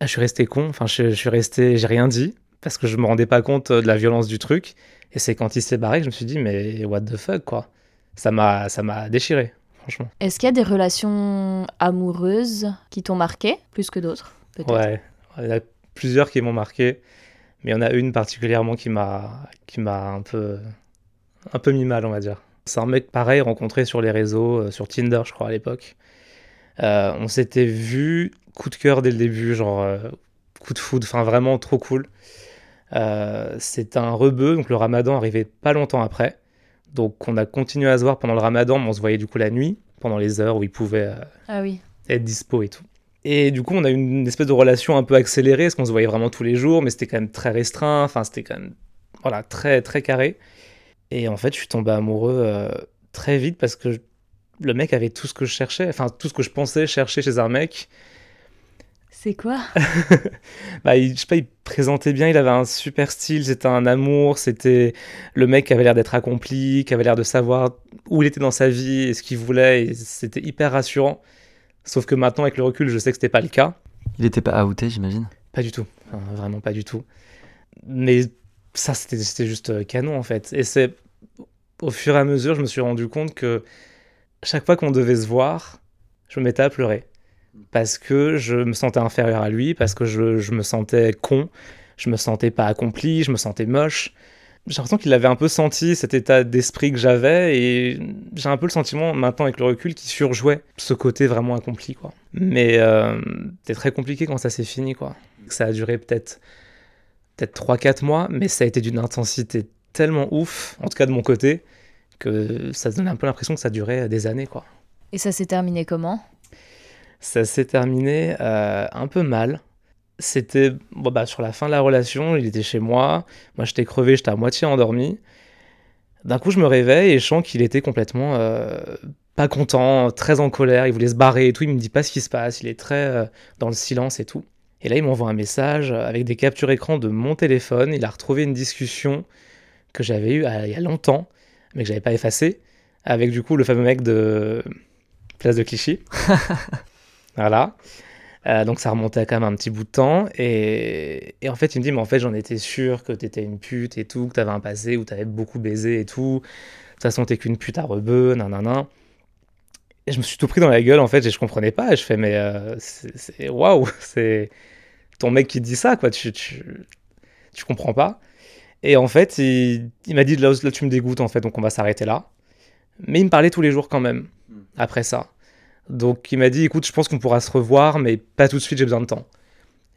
Ah, je suis resté con, enfin je, je suis resté, j'ai rien dit parce que je me rendais pas compte euh, de la violence du truc. Et c'est quand il s'est barré que je me suis dit mais what the fuck quoi. Ça m'a, ça m'a déchiré franchement. Est-ce qu'il y a des relations amoureuses qui t'ont marqué plus que d'autres peut-être? Ouais, il y en a plusieurs qui m'ont marqué, mais il y en a une particulièrement qui m'a qui m'a un peu un peu mis mal, on va dire. C'est un mec pareil rencontré sur les réseaux, euh, sur Tinder, je crois à l'époque. Euh, on s'était vu, coup de cœur dès le début, genre euh, coup de foudre, enfin vraiment trop cool. Euh, c'est un rebeu, donc le ramadan arrivait pas longtemps après. Donc on a continué à se voir pendant le ramadan, mais on se voyait du coup la nuit, pendant les heures où il pouvait Ah oui. être dispo et tout. Et du coup, on a eu une espèce de relation un peu accélérée, parce qu'on se voyait vraiment tous les jours, mais c'était quand même très restreint, enfin, c'était quand même, voilà, très, très carré. Et en fait, je suis tombé amoureux euh, très vite parce que je- le mec avait tout ce que je cherchais, enfin, tout ce que je pensais chercher chez un mec. C'est quoi? Bah, il, je sais pas, il présentait bien, il avait un super style, c'était un amour, c'était le mec qui avait l'air d'être accompli, qui avait l'air de savoir où il était dans sa vie et ce qu'il voulait, et c'était hyper rassurant. Sauf que maintenant, avec le recul, je sais que c'était pas le cas. Il était pas outé, j'imagine. Pas du tout, Enfin, vraiment pas du tout. Mais ça, c'était c'était juste euh, canon en fait. Et c'est au fur et à mesure, je me suis rendu compte que chaque fois qu'on devait se voir, je me mettais à pleurer. Parce que je me sentais inférieur à lui, parce que je, je me sentais con, je me sentais pas accompli, je me sentais moche. J'ai l'impression qu'il avait un peu senti cet état d'esprit que j'avais et j'ai un peu le sentiment maintenant avec le recul qu'il surjouait ce côté vraiment accompli quoi. Mais euh, c'était très compliqué quand ça s'est fini quoi. Ça a duré peut-être peut-être 3-4 mois, mais ça a été d'une intensité tellement ouf, en tout cas de mon côté, que ça donnait un peu l'impression que ça durait des années quoi. Et ça s'est terminé comment? Ça s'est terminé euh, un peu mal. C'était bon, bah, sur la fin de la relation, il était chez moi. Moi, j'étais crevé, j'étais à moitié endormi. D'un coup, je me réveille et je sens qu'il était complètement euh, pas content, très en colère. Il voulait se barrer et tout. Il me dit pas ce qui se passe. Il est très euh, dans le silence et tout. Et là, il m'envoie un message avec des captures écran de mon téléphone. Il a retrouvé une discussion que j'avais eue euh, il y a longtemps, mais que j'avais pas effacée, avec du coup le fameux mec de Place de Clichy. voilà. Euh, donc ça remontait à quand même un petit bout de temps. Et, et en fait, il me dit, mais en fait, j'en étais sûr que t'étais une pute et tout, que t'avais un passé où t'avais beaucoup baisé et tout. De toute façon, t'es qu'une pute à rebeu, nanana. Et je me suis tout pris dans la gueule, en fait, et je comprenais pas. Et je fais, mais euh, c'est waouh, c'est ton mec qui te dit ça, quoi. Tu, tu, tu comprends pas. Et en fait, il, m'a dit là, là, tu me dégoûtes en fait, donc on va s'arrêter là. Mais il me parlait tous les jours quand même, hmm. après ça. Donc il m'a dit écoute, je pense qu'on pourra se revoir, mais pas tout de suite, j'ai besoin de temps.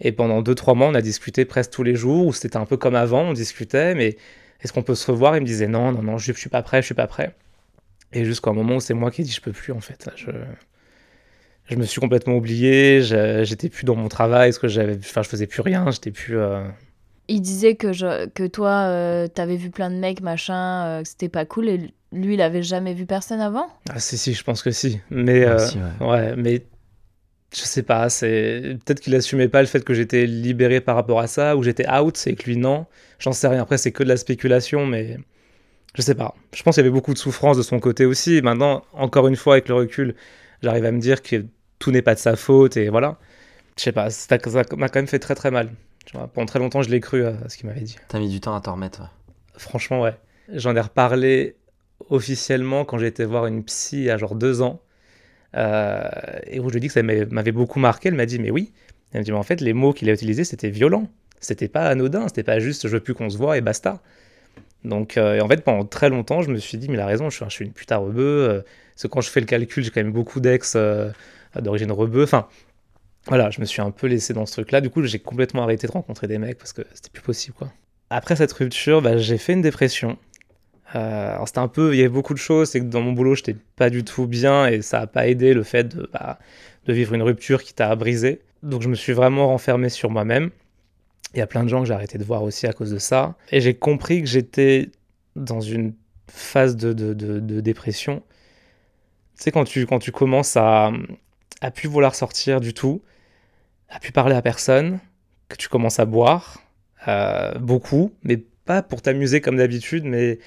Et pendant 2-3 mois, on a discuté presque tous les jours, où c'était un peu comme avant, on discutait, mais est-ce qu'on peut se revoir? Il me disait non, non, non, je, je suis pas prêt, je suis pas prêt. Et jusqu'à un moment où c'est moi qui ai dit je peux plus en fait. Je, je me suis complètement oublié, j'étais plus dans mon travail, parce que j'avais, enfin, je faisais plus rien, j'étais plus. Euh, il disait que, je, que toi, euh, t'avais vu plein de mecs, machin, euh, que c'était pas cool, et lui, il avait jamais vu personne avant? Ah, si, si, je pense que si. Mais, euh, ouais. mais je sais pas, c'est peut-être qu'il assumait pas le fait que j'étais libéré par rapport à ça, ou j'étais out, et que lui, non. J'en sais rien. Après, c'est que de la spéculation, mais je sais pas. Je pense qu'il y avait beaucoup de souffrance de son côté aussi. Maintenant, encore une fois, avec le recul, j'arrive à me dire que tout n'est pas de sa faute, et voilà. Je sais pas, ça m'a quand même fait très très mal pendant très longtemps, je l'ai cru à, ce qu'il m'avait dit. T'as mis du temps à t'en remettre. Franchement, ouais. J'en ai reparlé officiellement quand j'ai été voir une psy à genre deux ans. Euh, et où je lui ai dit que ça m'avait beaucoup marqué. Elle m'a dit, mais oui. Elle m'a dit, mais en fait, les mots qu'il a utilisés, c'était violent. C'était pas anodin. C'était pas juste je veux plus qu'on se voit et basta. Donc, euh, et en fait, pendant très longtemps, je me suis dit, mais il a raison, je suis, je suis une putain rebeu. Euh, parce que quand je fais le calcul, j'ai quand même beaucoup d'ex d'origine rebeu. Enfin, voilà, je me suis un peu laissé dans ce truc-là. Du coup, j'ai complètement arrêté de rencontrer des mecs parce que c'était plus possible, quoi. Après cette rupture, bah, j'ai fait une dépression. Euh, alors c'était un peu, il y avait beaucoup de choses, c'est que dans mon boulot, j'étais pas du tout bien et ça a pas aidé le fait de, bah, de vivre une rupture qui t'a brisé. Donc je me suis vraiment renfermé sur moi-même. Il y a plein de gens que j'ai arrêté de voir aussi à cause de ça. Et j'ai compris que j'étais dans une phase de, dépression. Tu sais, quand tu, quand tu commences à, à plus vouloir sortir du tout, à plus parler à personne, que tu commences à boire, euh, beaucoup, mais pas pour t'amuser comme d'habitude, mais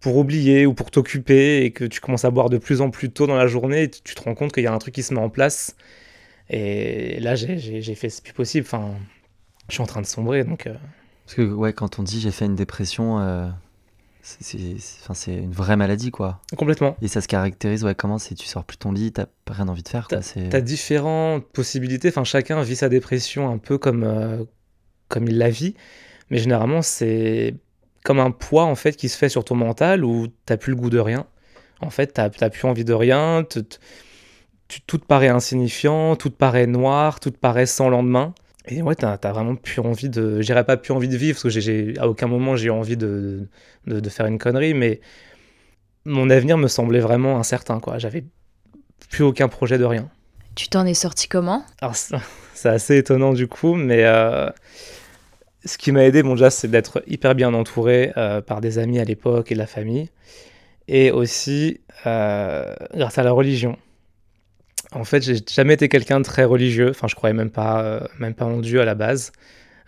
pour oublier ou pour t'occuper, et que tu commences à boire de plus en plus tôt dans la journée, et tu te rends compte qu'il y a un truc qui se met en place. Et là, j'ai fait ce plus possible. Enfin, je suis en train de sombrer, donc. Euh. Parce que, ouais, quand on dit j'ai fait une dépression, euh, c'est une vraie maladie, quoi. Complètement. Et ça se caractérise, ouais, comment c'est tu sors plus ton lit, t'as rien envie de faire, quoi. T'as différentes possibilités, enfin, chacun vit sa dépression un peu comme, euh, comme il la vit, mais généralement, c'est comme un poids, en fait, qui se fait sur ton mental où t'as plus le goût de rien. En fait, t'as plus envie de rien, tout te paraît insignifiant, tout te paraît noir, tout te paraît sans lendemain. Et ouais, t'as as vraiment plus envie de. J'irais pas plus envie de vivre, parce que j'ai à aucun moment j'ai eu envie de, de, faire une connerie, mais mon avenir me semblait vraiment incertain, quoi. J'avais plus aucun projet de rien. Tu t'en es sorti comment? Alors, c'est assez étonnant du coup, mais euh, ce qui m'a aidé, bon, déjà, c'est d'être hyper bien entouré euh, par des amis à l'époque et de la famille, et aussi euh, grâce à la religion. En fait, j'ai jamais été quelqu'un de très religieux. Enfin, je croyais même pas, euh, même pas en Dieu à la base.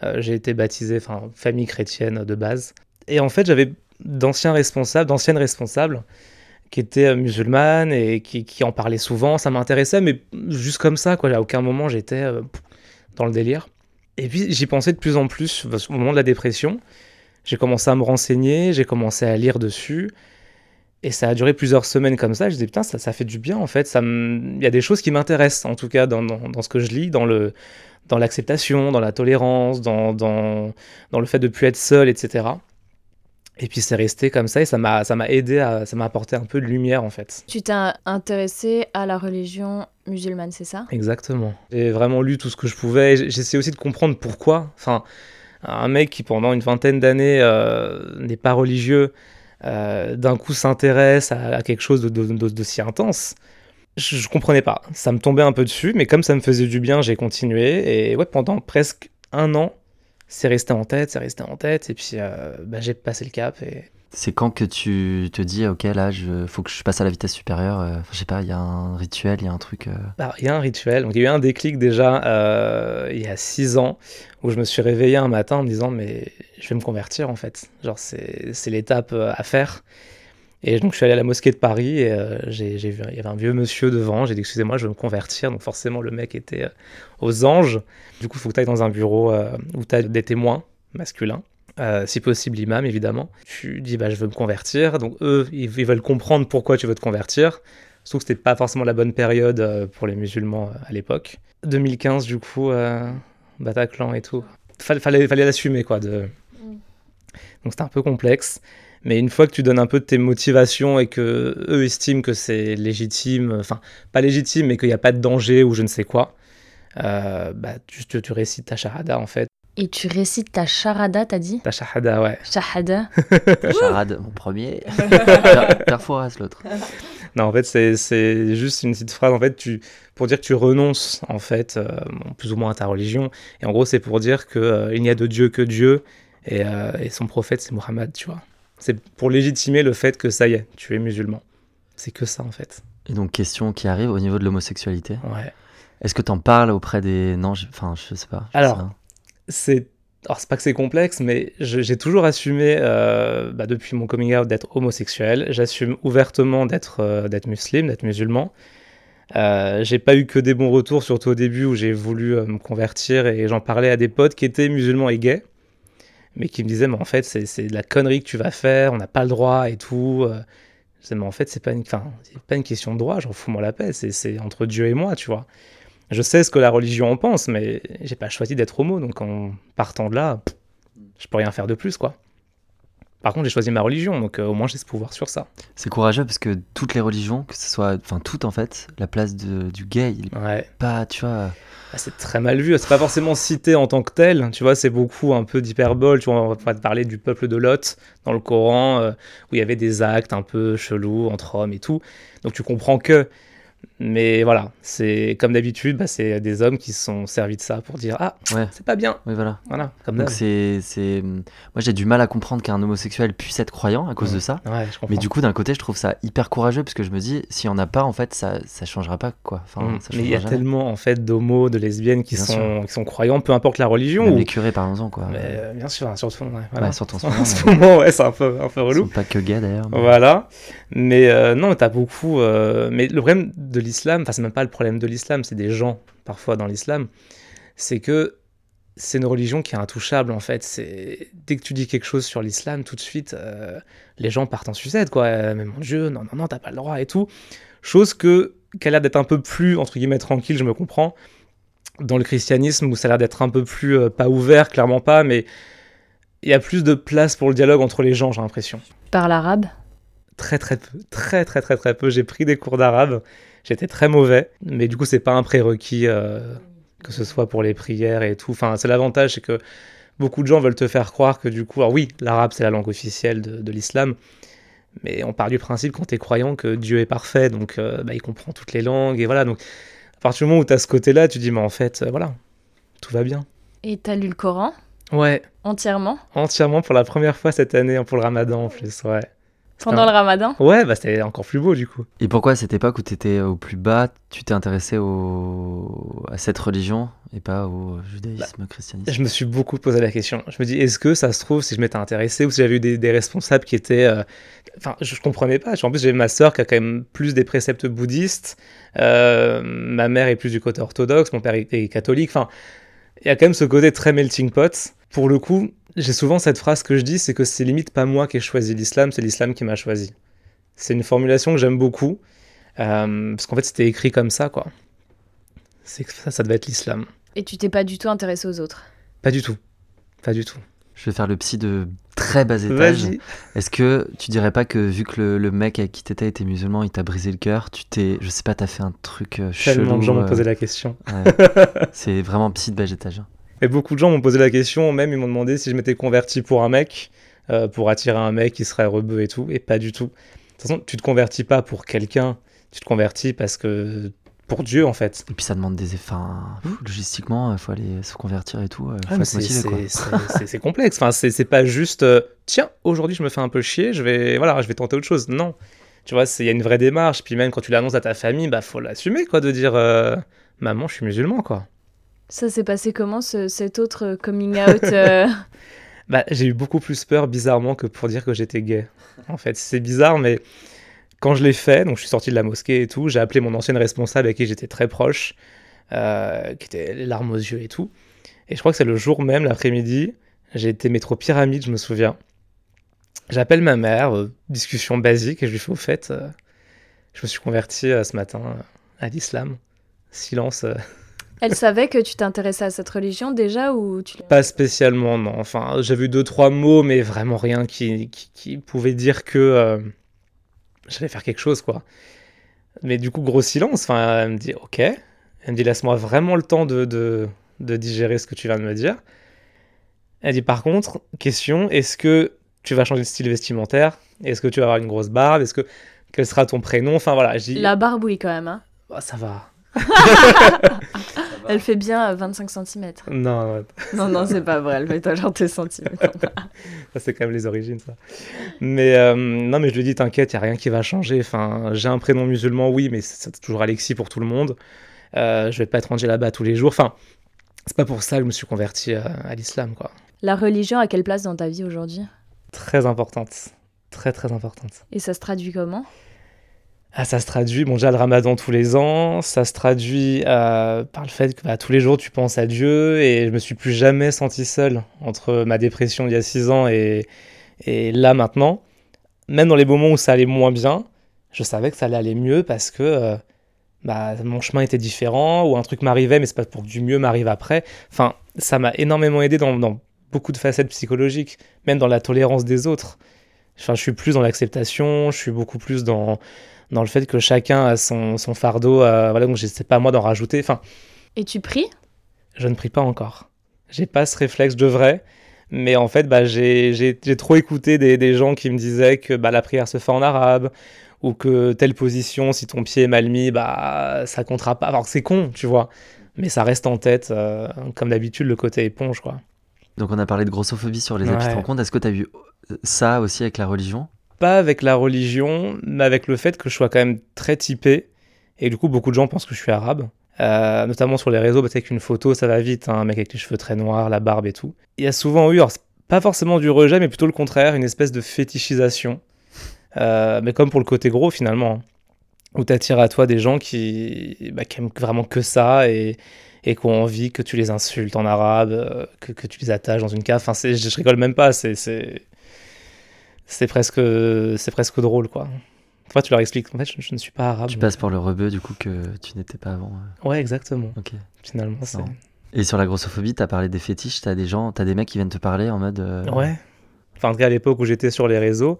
Euh, j'ai été baptisé, enfin, famille chrétienne de base. Et en fait, j'avais d'anciens responsables, d'anciennes responsables qui étaient euh, musulmanes et qui, qui, en parlaient souvent. Ça m'intéressait, mais juste comme ça, quoi. À aucun moment, j'étais dans le délire. Et puis, j'y pensais de plus en plus au moment de la dépression. J'ai commencé à me renseigner, j'ai commencé à lire dessus. Et ça a duré plusieurs semaines comme ça. Je disais, putain, ça, ça fait du bien, en fait. Il y a des choses qui m'intéressent, en tout cas, dans, dans, ce que je lis, dans le dans l'acceptation, dans la tolérance, dans, dans, dans le fait de plus être seul, etc. Et puis c'est resté comme ça et ça m'a ça m'a aidé à ça m'a apporté un peu de lumière en fait. Tu t'es intéressé à la religion musulmane, c'est ça? Exactement. J'ai vraiment lu tout ce que je pouvais. J'essaie aussi de comprendre pourquoi. Enfin, un mec qui pendant une vingtaine d'années euh, n'est pas religieux euh, d'un coup s'intéresse à, quelque chose d'aussi intense. Je, je, comprenais pas. Ça me tombait un peu dessus, mais comme ça me faisait du bien, j'ai continué. Et ouais, pendant presque un an, c'est resté en tête, c'est resté en tête. Et puis, euh, bah, j'ai passé le cap. C'est quand que tu te dis, ok, là, il faut que je passe à la vitesse supérieure euh, Je sais pas, il y a un rituel, il y a un truc. Euh bah, il y a un rituel. Il y a eu un déclic déjà euh, il y a six ans où je me suis réveillé un matin en me disant, mais je vais me convertir en fait. Genre, c'est l'étape à faire. Et donc, je suis allé à la mosquée de Paris et j'ai vu, il y avait un vieux monsieur devant. J'ai dit, excusez-moi, je veux me convertir. Donc, forcément, le mec était aux anges. Du coup, il faut que tu ailles dans un bureau où tu as des témoins masculins. Euh, si possible l'imam évidemment. Tu dis bah je veux me convertir, donc eux ils, veulent comprendre pourquoi tu veux te convertir. Sauf que c'était pas forcément la bonne période euh, pour les musulmans euh, à l'époque. 2015 du coup, Bataclan et tout. Fallait, fallait, fallait l'assumer quoi. De... Donc c'était un peu complexe. Mais une fois que tu donnes un peu de tes motivations et que eux estiment que c'est légitime, enfin pas légitime, mais qu'il n'y a pas de danger ou je ne sais quoi, bah, tu, tu, tu récites ta charada en fait. Et tu récites ta charada, t'as dit Ta shahada, ouais. Shahada. Charade, mon premier. Perforas, l'autre. Non, en fait, c'est- c'est juste une petite phrase en fait, tu, pour dire que tu renonces en fait, euh, plus ou moins à ta religion. Et en gros, c'est pour dire que euh, il n'y a de Dieu que Dieu et, euh, et son prophète, c'est Muhammad, tu vois. C'est pour légitimer le fait que ça y est, tu es musulman. C'est que ça en fait. Et donc, question qui arrive au niveau de l'homosexualité. Ouais. Est-ce que t'en parles auprès des. Non, je- enfin, je sais pas. je Alors, sais pas. C'est alors c'est pas que c'est complexe, mais j'ai toujours assumé euh, bah, depuis mon coming out d'être homosexuel. J'assume ouvertement d'être euh, d'être musulman, d'être musulman. Euh, j'ai pas eu que des bons retours, surtout au début où j'ai voulu me convertir et j'en parlais à des potes qui étaient musulmans et gays, mais qui me disaient mais en fait c'est de la connerie que tu vas faire, on n'a pas le droit et tout. Je disais mais en fait c'est pas une, c'est pas une question de droit, j'en fous moi la paix, c'est entre Dieu et moi, tu vois. Je sais ce que la religion en pense, mais j'ai pas choisi d'être homo, donc en partant de là, je peux rien faire de plus, quoi. Par contre, j'ai choisi ma religion, donc euh, au moins j'ai ce pouvoir sur ça. C'est courageux parce que toutes les religions, que ce soit. Enfin, toutes en fait, la place de- du gay, il Ouais. pas. Tu vois. Ah, c'est très mal vu, c'est pas forcément cité en tant que tel, tu vois, c'est beaucoup un peu d'hyperbole, tu vois, on va te parler du peuple de Lot dans le Coran, euh, où il y avait des actes un peu chelous entre hommes et tout, donc tu comprends que, mais voilà, c'est comme d'habitude, bah, c'est des hommes qui se sont servis de ça pour dire, ah, Ouais. c'est pas bien, Oui, voilà. voilà, comme Donc, c'est. c'est- Moi, j'ai du mal à comprendre qu'un homosexuel puisse être croyant à cause de ça. Ouais, je comprends. Mais du coup, d'un côté, je trouve ça hyper courageux parce que je me dis, s'il y en a pas, en fait, ça, ça changera pas, quoi. Enfin, Mm. ça Mais il y a jamais. tellement en fait d'homos, de lesbiennes qui Bien sont, qui sont croyants, peu importe la religion. Même ou- les curés, parlons-en, quoi. Mais, euh, bien sûr, hein, surtout, voilà. Surtout en ce en moment. ce mais- moment, ouais, c'est un peu, un peu Ils relou. sont pas que gays d'ailleurs. mais- Voilà. Mais euh, non, t'as beaucoup. euh, Mais le problème de l'islam, enfin, c'est même pas le problème de l'islam, c'est des gens parfois dans l'islam, c'est que c'est une religion qui est intouchable en fait. C'est dès que tu dis quelque chose sur l'islam, tout de suite, euh, les gens partent en sucette quoi. Euh, Mais mon Dieu, non, non, non, t'as pas le droit et tout. Chose que qui a l'air d'être un peu plus entre guillemets tranquille, je me comprends. Dans le christianisme où ça a l'air d'être un peu plus euh, pas ouvert, clairement pas, mais il y a plus de place pour le dialogue entre les gens, j'ai l'impression Par l'arabe? Très très peu, très très très très peu. J'ai pris des cours d'arabe, j'étais très mauvais, mais du coup c'est pas un prérequis euh, que ce soit pour les prières et tout. Enfin c'est l'avantage, c'est que beaucoup de gens veulent te faire croire que du coup, alors oui, l'arabe c'est la langue officielle de, de l'islam, mais on part du principe quand t'es croyant que Dieu est parfait, donc euh, bah, il comprend toutes les langues et voilà. Donc à partir du moment où t'as ce côté-là, tu dis mais en fait euh, voilà, tout va bien. Et t'as lu le Coran? Ouais, entièrement? Entièrement pour la première fois cette année hein, pour le Ramadan en plus, ouais. Pendant un- le ramadan Ouais, bah c'était encore plus beau du coup. Et pourquoi à cette époque où tu étais au plus bas, tu t'es intéressé au... à cette religion et pas au judaïsme, christianisme? Je me suis beaucoup posé la question. Je me dis, est-ce que ça se trouve, si je m'étais intéressé ou si j'avais eu des, des responsables qui étaient. euh, Enfin, je, je comprenais pas. En plus, j'ai ma sœur qui a quand même plus des préceptes bouddhistes. Euh, ma mère est plus du côté orthodoxe. Mon père est, est catholique. Enfin, il y a quand même ce côté très melting pot. Pour le coup, j'ai souvent cette phrase que je dis c'est que c'est limite pas moi qui ai choisi l'islam, c'est l'islam qui m'a choisi. C'est une formulation que j'aime beaucoup. euh, parce qu'en fait, c'était écrit comme ça, quoi. C'est que ça, ça devait être l'islam. Et tu t'es pas du tout intéressé aux autres? Pas du tout. Pas du tout. Je vais faire le psy de très bas étage. Est-ce que tu dirais pas que vu que le, le mec avec qui t'étais était musulman, il t'a brisé le cœur, tu t'es, je sais pas, t'as fait un truc euh, chelou Tellement de gens m'ont euh, posé la question. ouais. C'est vraiment psy de bas étage. hein. Et beaucoup de gens m'ont posé la question, même ils m'ont demandé si je m'étais converti pour un mec, euh, pour attirer un mec qui serait rebeu et tout, et pas du tout. De toute façon, tu te convertis pas pour quelqu'un, tu te convertis parce que. Pour Dieu en fait. Et puis ça demande des effets. Enfin, pff, logistiquement, il faut aller se convertir et tout. euh, Ah, c'est- complexe. Enfin, c'est c'est pas juste euh, tiens, aujourd'hui je me fais un peu chier, je vais, voilà, je vais tenter autre chose. Non. Tu vois, c'est- il y a une vraie démarche. Puis même quand tu l'annonces à ta famille, bah faut l'assumer, quoi, de dire euh, maman, je suis musulman, quoi. Ça s'est passé comment ce- cet autre coming out euh, Bah, j'ai eu beaucoup plus peur, bizarrement, que pour dire que j'étais gay. En fait, c'est bizarre, mais quand je l'ai fait, donc je suis sorti de la mosquée et tout, j'ai appelé mon ancienne responsable avec qui j'étais très proche, euh, qui était les larmes aux yeux et tout. Et je crois que c'est le jour même, l'après-midi, j'ai été métro pyramide, je me souviens. J'appelle ma mère, euh, discussion basique, et je lui fais au fait, euh, je me suis converti ce matin à l'islam. Silence Elle savait que tu t'intéressais à cette religion déjà ou tu Pas spécialement, non. Enfin, j'ai vu deux, trois mots, mais vraiment rien qui, qui, qui pouvait dire que j'allais faire quelque chose, quoi. Mais du coup, gros silence. Enfin, elle me dit, ok. Elle me dit, laisse-moi vraiment le temps de, de, de digérer ce que tu viens de me dire. Elle dit, par contre, question, est-ce que tu vas changer de style vestimentaire? Est-ce que tu vas avoir une grosse barbe? Est-ce que quel sera ton prénom? Enfin voilà, je dis, La barbe, oui, quand même. hein. bah, ça va. Elle fait bien euh, 25 cm. Non, ouais. Non, non, c'est pas vrai. Elle fait toujours tes centimètres. Ça, c'est quand même les origines, ça. Mais euh, non, mais je lui dis, t'inquiète, il n'y a rien qui va changer. Enfin, j'ai un prénom musulman, oui, mais c'est toujours Alexis pour tout le monde. Euh, je vais pas être rangé là-bas tous les jours. Enfin, c'est pas pour ça que je me suis converti à, à l'islam, quoi. La religion a quelle place dans ta vie aujourd'hui? Très importante. Très, très importante. Et ça se traduit comment? Ah, ça se traduit, bon, déjà le ramadan tous les ans, ça se traduit euh, par le fait que bah, tous les jours tu penses à Dieu et je me suis plus jamais senti seul entre ma dépression il y a six ans et, là maintenant. Même dans les moments où ça allait moins bien, je savais que ça allait mieux parce que euh, bah, mon chemin était différent ou un truc m'arrivait, mais c'est pas pour que du mieux m'arrive après. Enfin, ça m'a énormément aidé dans, dans beaucoup de facettes psychologiques, même dans la tolérance des autres. Enfin, je suis plus dans l'acceptation, je suis beaucoup plus dans, dans le fait que chacun a son, son fardeau. euh, voilà, donc je sais pas à moi d'en rajouter. Enfin, Et tu pries? je ne prie pas encore. J'ai pas ce réflexe, je devrais. Mais en fait, bah, j'ai j'ai- j'ai trop écouté des, des gens qui me disaient que bah, la prière se fait en arabe, ou que telle position, si ton pied est mal mis, bah, ça comptera pas. Alors que c'est con, tu vois. Mais ça reste en tête, euh, comme d'habitude, le côté éponge, quoi. Donc on a parlé de grossophobie sur les applis de Ouais. rencontre. Est-ce que tu as vu ça aussi avec la religion? Pas avec la religion, mais avec le fait que je sois quand même très typé. Et du coup, beaucoup de gens pensent que je suis arabe. Euh, notamment sur les réseaux, parce qu'avec une photo, ça va vite, hein, un mec avec les cheveux très noirs, la barbe et tout. Il y a souvent eu, alors, pas forcément du rejet, mais plutôt le contraire, une espèce de fétichisation. Euh, mais comme pour le côté gros, finalement. hein, où t'attires à toi des gens qui, bah, qui aiment vraiment que ça et, et qui ont envie que tu les insultes en arabe, euh, que, que tu les attaches dans une cave. Enfin, je rigole même pas, c'est- c'est presque, c'est presque drôle, quoi. Toi, tu leur expliques, en fait, je, je ne suis pas arabe. Tu passes pour le rebeu du coup que tu n'étais pas avant. euh. Ouais, exactement. Ok. Finalement, c'est... Et sur la grossophobie, t'as parlé des fétiches, t'as des gens, t'as des mecs qui viennent te parler en mode. euh, Ouais. Enfin, en tout cas, à l'époque où j'étais sur les réseaux,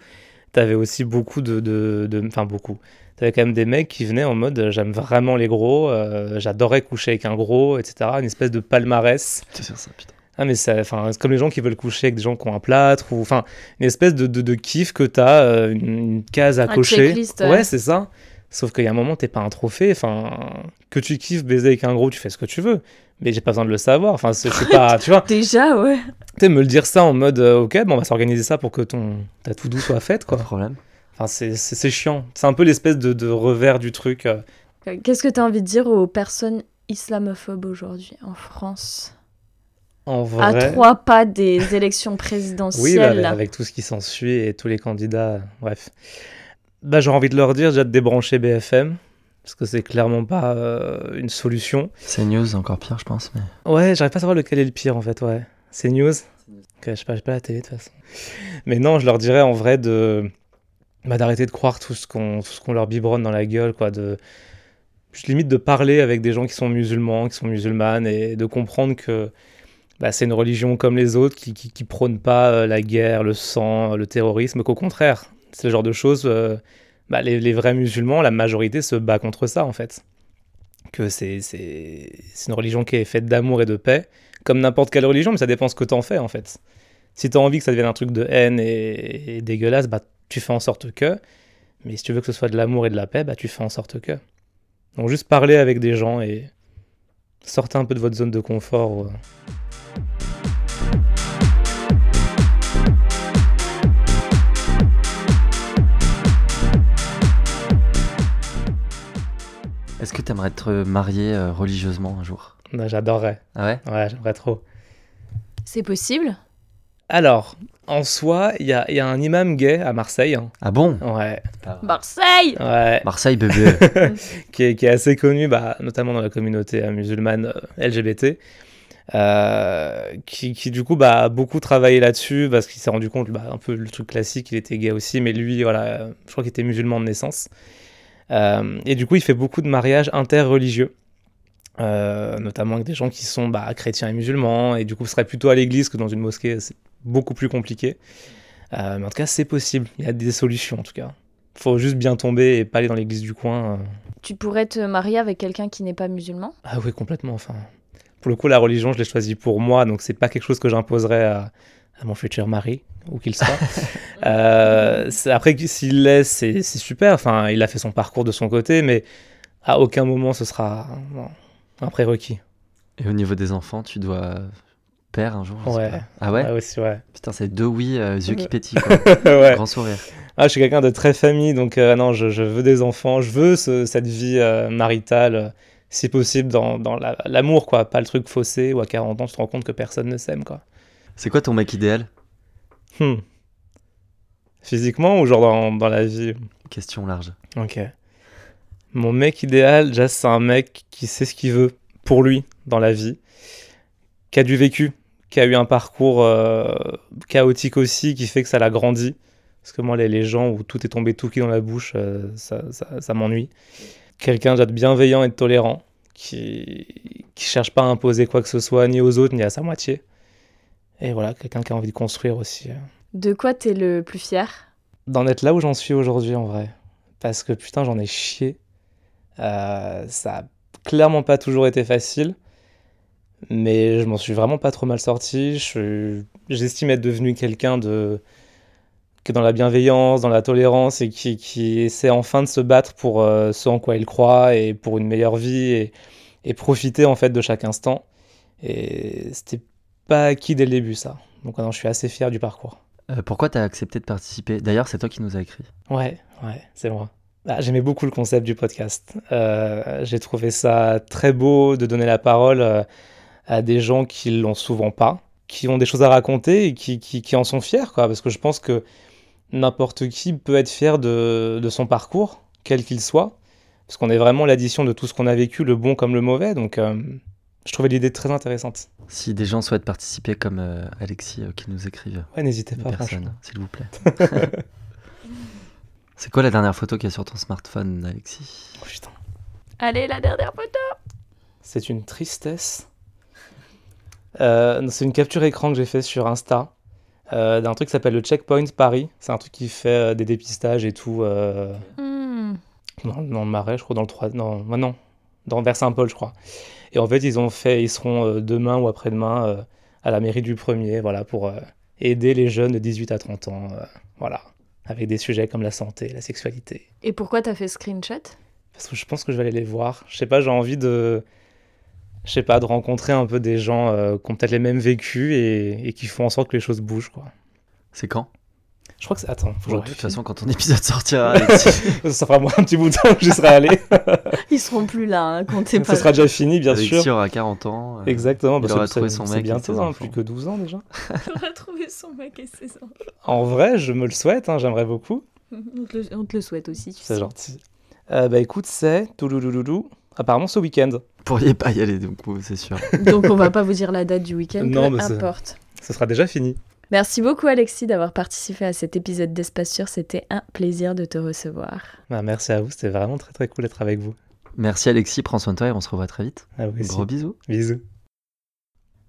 t'avais aussi beaucoup de... de, de- Enfin, beaucoup. T'avais quand même des mecs qui venaient en mode j'aime vraiment les gros, euh, j'adorais coucher avec un gros, etc. Une espèce de palmarès. C'est ça, putain. Ah, mais ça- enfin, c'est comme les gens qui veulent coucher avec des gens qui ont un plâtre, ou enfin, une espèce de, de, de kiff que t'as, euh, une, une case à Un cocher. checklist, ouais. ouais, c'est ça. Sauf qu'il y a un moment, t'es pas un trophée. Enfin, que tu kiffes baiser avec un gros, tu fais ce que tu veux. Mais j'ai pas besoin de le savoir. Enfin, c'est- je suis pas. tu vois, Déjà, ouais. tu me le dire ça en mode, euh, ok, bon, on va s'organiser ça pour que ton ta tout doux soit faite, Pas quoi. de problème. Enfin, c'est- c'est c'est chiant. C'est un peu l'espèce de, de revers du truc. euh. Qu'est-ce que tu as envie de dire aux personnes islamophobes aujourd'hui en France? En À trois pas des élections Oui, présidentielles. bah, avec, avec tout ce qui s'ensuit et tous les candidats, bref. Bah, j'aurais envie de leur dire déjà de débrancher BFM, parce que c'est clairement pas euh, une solution. C'est news, encore pire, je pense. Mais... Ouais, j'arrive pas à savoir lequel est le pire en fait, ouais. C'est news? Ok, je sais pas, la télé de toute façon. Mais non, je leur dirais en vrai de bah, d'arrêter de croire tout ce qu'on leur biberonne dans la gueule, quoi. De limite de parler avec des gens qui sont musulmans, qui sont musulmanes, et de comprendre que bah, c'est une religion comme les autres qui, prône pas euh, la guerre, le sang, le terrorisme, qu'au contraire, c'est le genre de choses. euh, bah, les, vrais musulmans, la majorité se bat contre ça en fait. Que c'est une religion qui est faite d'amour et de paix, comme n'importe quelle religion, mais ça dépend ce que t'en fais en fait. Si t'as envie que ça devienne un truc de haine et, dégueulasse, bah tu fais en sorte que. Mais si tu veux que ce soit de l'amour et de la paix, bah tu fais en sorte que. Donc juste parler avec des gens et sortez un peu de votre zone de confort. euh. Est-ce que t'aimerais te marier euh, religieusement un jour? Bah, J'adorerais. Ah ouais? Ouais, j'aimerais trop. C'est possible? Alors, en soi, il y a, il y a un imam gay à Marseille. hein. Ah bon? Ouais, Marseille ouais. Marseille, bébé qui, est, qui est assez connu, bah, notamment dans la communauté euh, musulmane euh, LGBT, euh, qui, qui, du coup bah, a beaucoup travaillé là-dessus parce qu'il s'est rendu compte, bah, un peu le truc classique, il était gay aussi, mais lui, voilà, euh, je crois qu'il était musulman de naissance. Euh, et du coup, il fait beaucoup de mariages interreligieux. euh, notamment avec des gens qui sont bah, chrétiens et musulmans, et du coup, ce serait plutôt à l'église que dans une mosquée, c'est beaucoup plus compliqué. Euh, mais en tout cas, c'est possible, il y a des solutions en tout cas. Faut juste bien tomber et pas aller dans l'église du coin. Tu pourrais te marier avec quelqu'un qui n'est pas musulman? Ah oui, complètement, enfin. Pour le coup, la religion, je l'ai choisie pour moi, donc c'est pas quelque chose que j'imposerais à, à mon futur mari, où qu'il soit. Euh, c'est- après, s'il l'est, c'est c'est super. Enfin, il a fait son parcours de son côté, mais à aucun moment ce sera non, un prérequis. Et au niveau des enfants, tu dois père un jour je sais Ouais. Ah ouais Ah ouais, c'est vrai. Putain, c'est deux oui, euh, yeux qui pétillent. quoi. ouais. Grand sourire. Ah, je suis quelqu'un de très famille, donc euh, non, je, je veux des enfants, je veux ce- cette vie euh, maritale, si possible, dans, dans la- l'amour, quoi. Pas le truc faussé où à 40 ans, tu te rends compte que personne ne s'aime, quoi. C'est quoi ton mec idéal? Hmm. Physiquement ou genre dans, dans la vie? Question large. Ok. Mon mec idéal, déjà, c'est un mec qui sait ce qu'il veut pour lui dans la vie, qui a du vécu, qui a eu un parcours euh, chaotique aussi, qui fait que ça l'a grandi. Parce que moi, les, les gens où tout est tombé tout cuit dans la bouche, euh, ça, ça, ça m'ennuie. Quelqu'un déjà de bienveillant et de tolérant, qui qui cherche pas à imposer quoi que ce soit, ni aux autres, ni à sa moitié. Et voilà, quelqu'un qui a envie de construire aussi. De quoi t'es le plus fier? D'en être là où j'en suis aujourd'hui en vrai. Parce que putain, j'en ai chié. Euh, ça a clairement pas toujours été facile. Mais je m'en suis vraiment pas trop mal sorti. Je J'estime être devenu quelqu'un de que dans la bienveillance, dans la tolérance et qui, qui essaie enfin de se battre pour euh, ce en quoi il croit et pour une meilleure vie et, et profiter en fait de chaque instant. Et c'était pas acquis dès le début ça. Donc non, je suis assez fier du parcours. Euh, pourquoi t'as accepté de participer? D'ailleurs, c'est toi qui nous as écrit. Ouais, ouais, c'est moi. Ah, J'aimais beaucoup le concept du podcast. Euh, J'ai trouvé ça très beau de donner la parole euh, à des gens qui l'ont souvent pas, qui ont des choses à raconter et qui, qui, qui en sont fiers, quoi. Parce que je pense que n'importe qui peut être fier de, de son parcours, quel qu'il soit, parce qu'on est vraiment l'addition de tout ce qu'on a vécu, le bon comme le mauvais. Donc, euh, je trouvais l'idée très intéressante. Si des gens souhaitent participer comme euh, Alexis euh, qui nous écrivent, Ouais, n'hésitez pas, personne, s'il vous plaît. c'est quoi la dernière photo qu'il y a sur ton smartphone, Alexis? Oh, putain. Allez, la dernière photo C'est une tristesse. Euh, c'est une capture écran que j'ai fait sur Insta euh, d'un truc qui s'appelle le Checkpoint Paris. C'est un truc qui fait euh, des dépistages et tout euh, Hmm. dans, dans le Marais, je crois, dans le 3. Non, non, dans vers Saint-Paul, je crois. Et en fait, ils ont fait, ils seront euh, demain ou après-demain euh, à la mairie du premier, voilà, pour euh, aider les jeunes de 18 à 30 ans, euh, voilà, avec des sujets comme la santé, la sexualité. Et pourquoi t'as fait screenshot? Parce que je pense que je vais aller les voir. Je sais pas, j'ai envie de. Je sais pas, de rencontrer un peu des gens euh, qui ont peut-être les mêmes vécus et, et qui font en sorte que les choses bougent, quoi. C'est quand? Je crois que c'est. Attends, faut Bon, De toute façon, quand ton épisode sortira, Alexis. Ça fera moi un petit bout de temps que j'y serai allé. Ils seront plus là, hein, comptez pas. Ça sera déjà fini, bien Alexis sûr. aura 40 ans. euh, Exactement, il parce aura que trouvé c'est- son c'est mec et bientôt, hein, plus que 12 ans déjà. On va trouver son mec et ses enfants. En vrai, je me le souhaite, hein, j'aimerais beaucoup. On te, le, on te le souhaite aussi, C'est gentil. Euh, bah écoute, c'est. touloulouloulou, Apparemment ce week-end. Vous pourriez pas y aller, donc c'est sûr. Donc on va pas vous dire la date du week-end, Non, peu mais c'est- importe. Ce sera déjà fini. Merci beaucoup Alexis d'avoir participé à cet épisode d'Espace Sûr, c'était un plaisir de te recevoir. Bah, merci à vous, c'était vraiment très très cool d'être avec vous. Merci Alexis, prends soin de toi et on se revoit très vite. Aussi. Gros bisous. Bisous.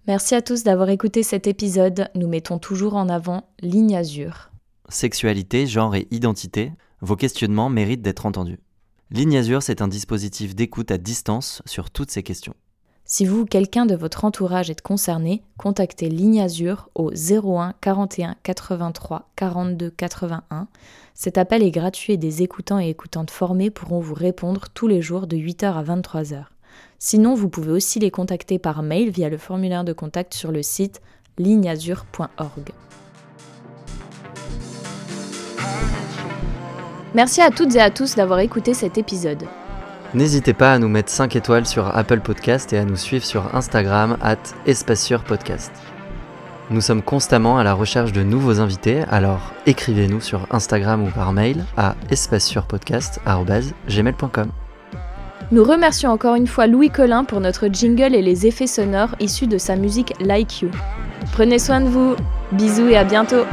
Merci à tous d'avoir écouté cet épisode, nous mettons toujours en avant Ligne Azur. Sexualité, genre et identité, vos questionnements méritent d'être entendus. Ligne Azur, c'est un dispositif d'écoute à distance sur toutes ces questions. Si vous ou quelqu'un de votre entourage est concerné, contactez Ligne Azur au 01 41 83 42 81. Cet appel est gratuit et des écoutants et écoutantes formés pourront vous répondre tous les jours de 8h à 23h. Sinon, vous pouvez aussi les contacter par mail via le formulaire de contact sur le site ligneazur.org. Merci à toutes et à tous d'avoir écouté cet épisode. N'hésitez pas à nous mettre 5 étoiles sur Apple Podcast et à nous suivre sur Instagram at Podcast. Nous sommes constamment à la recherche de nouveaux invités, alors écrivez-nous sur Instagram ou par mail à espacesurpodcast.gmail.com. Nous remercions encore une fois Louis Collin pour notre jingle et les effets sonores issus de sa musique Like You. Prenez soin de vous, bisous et à bientôt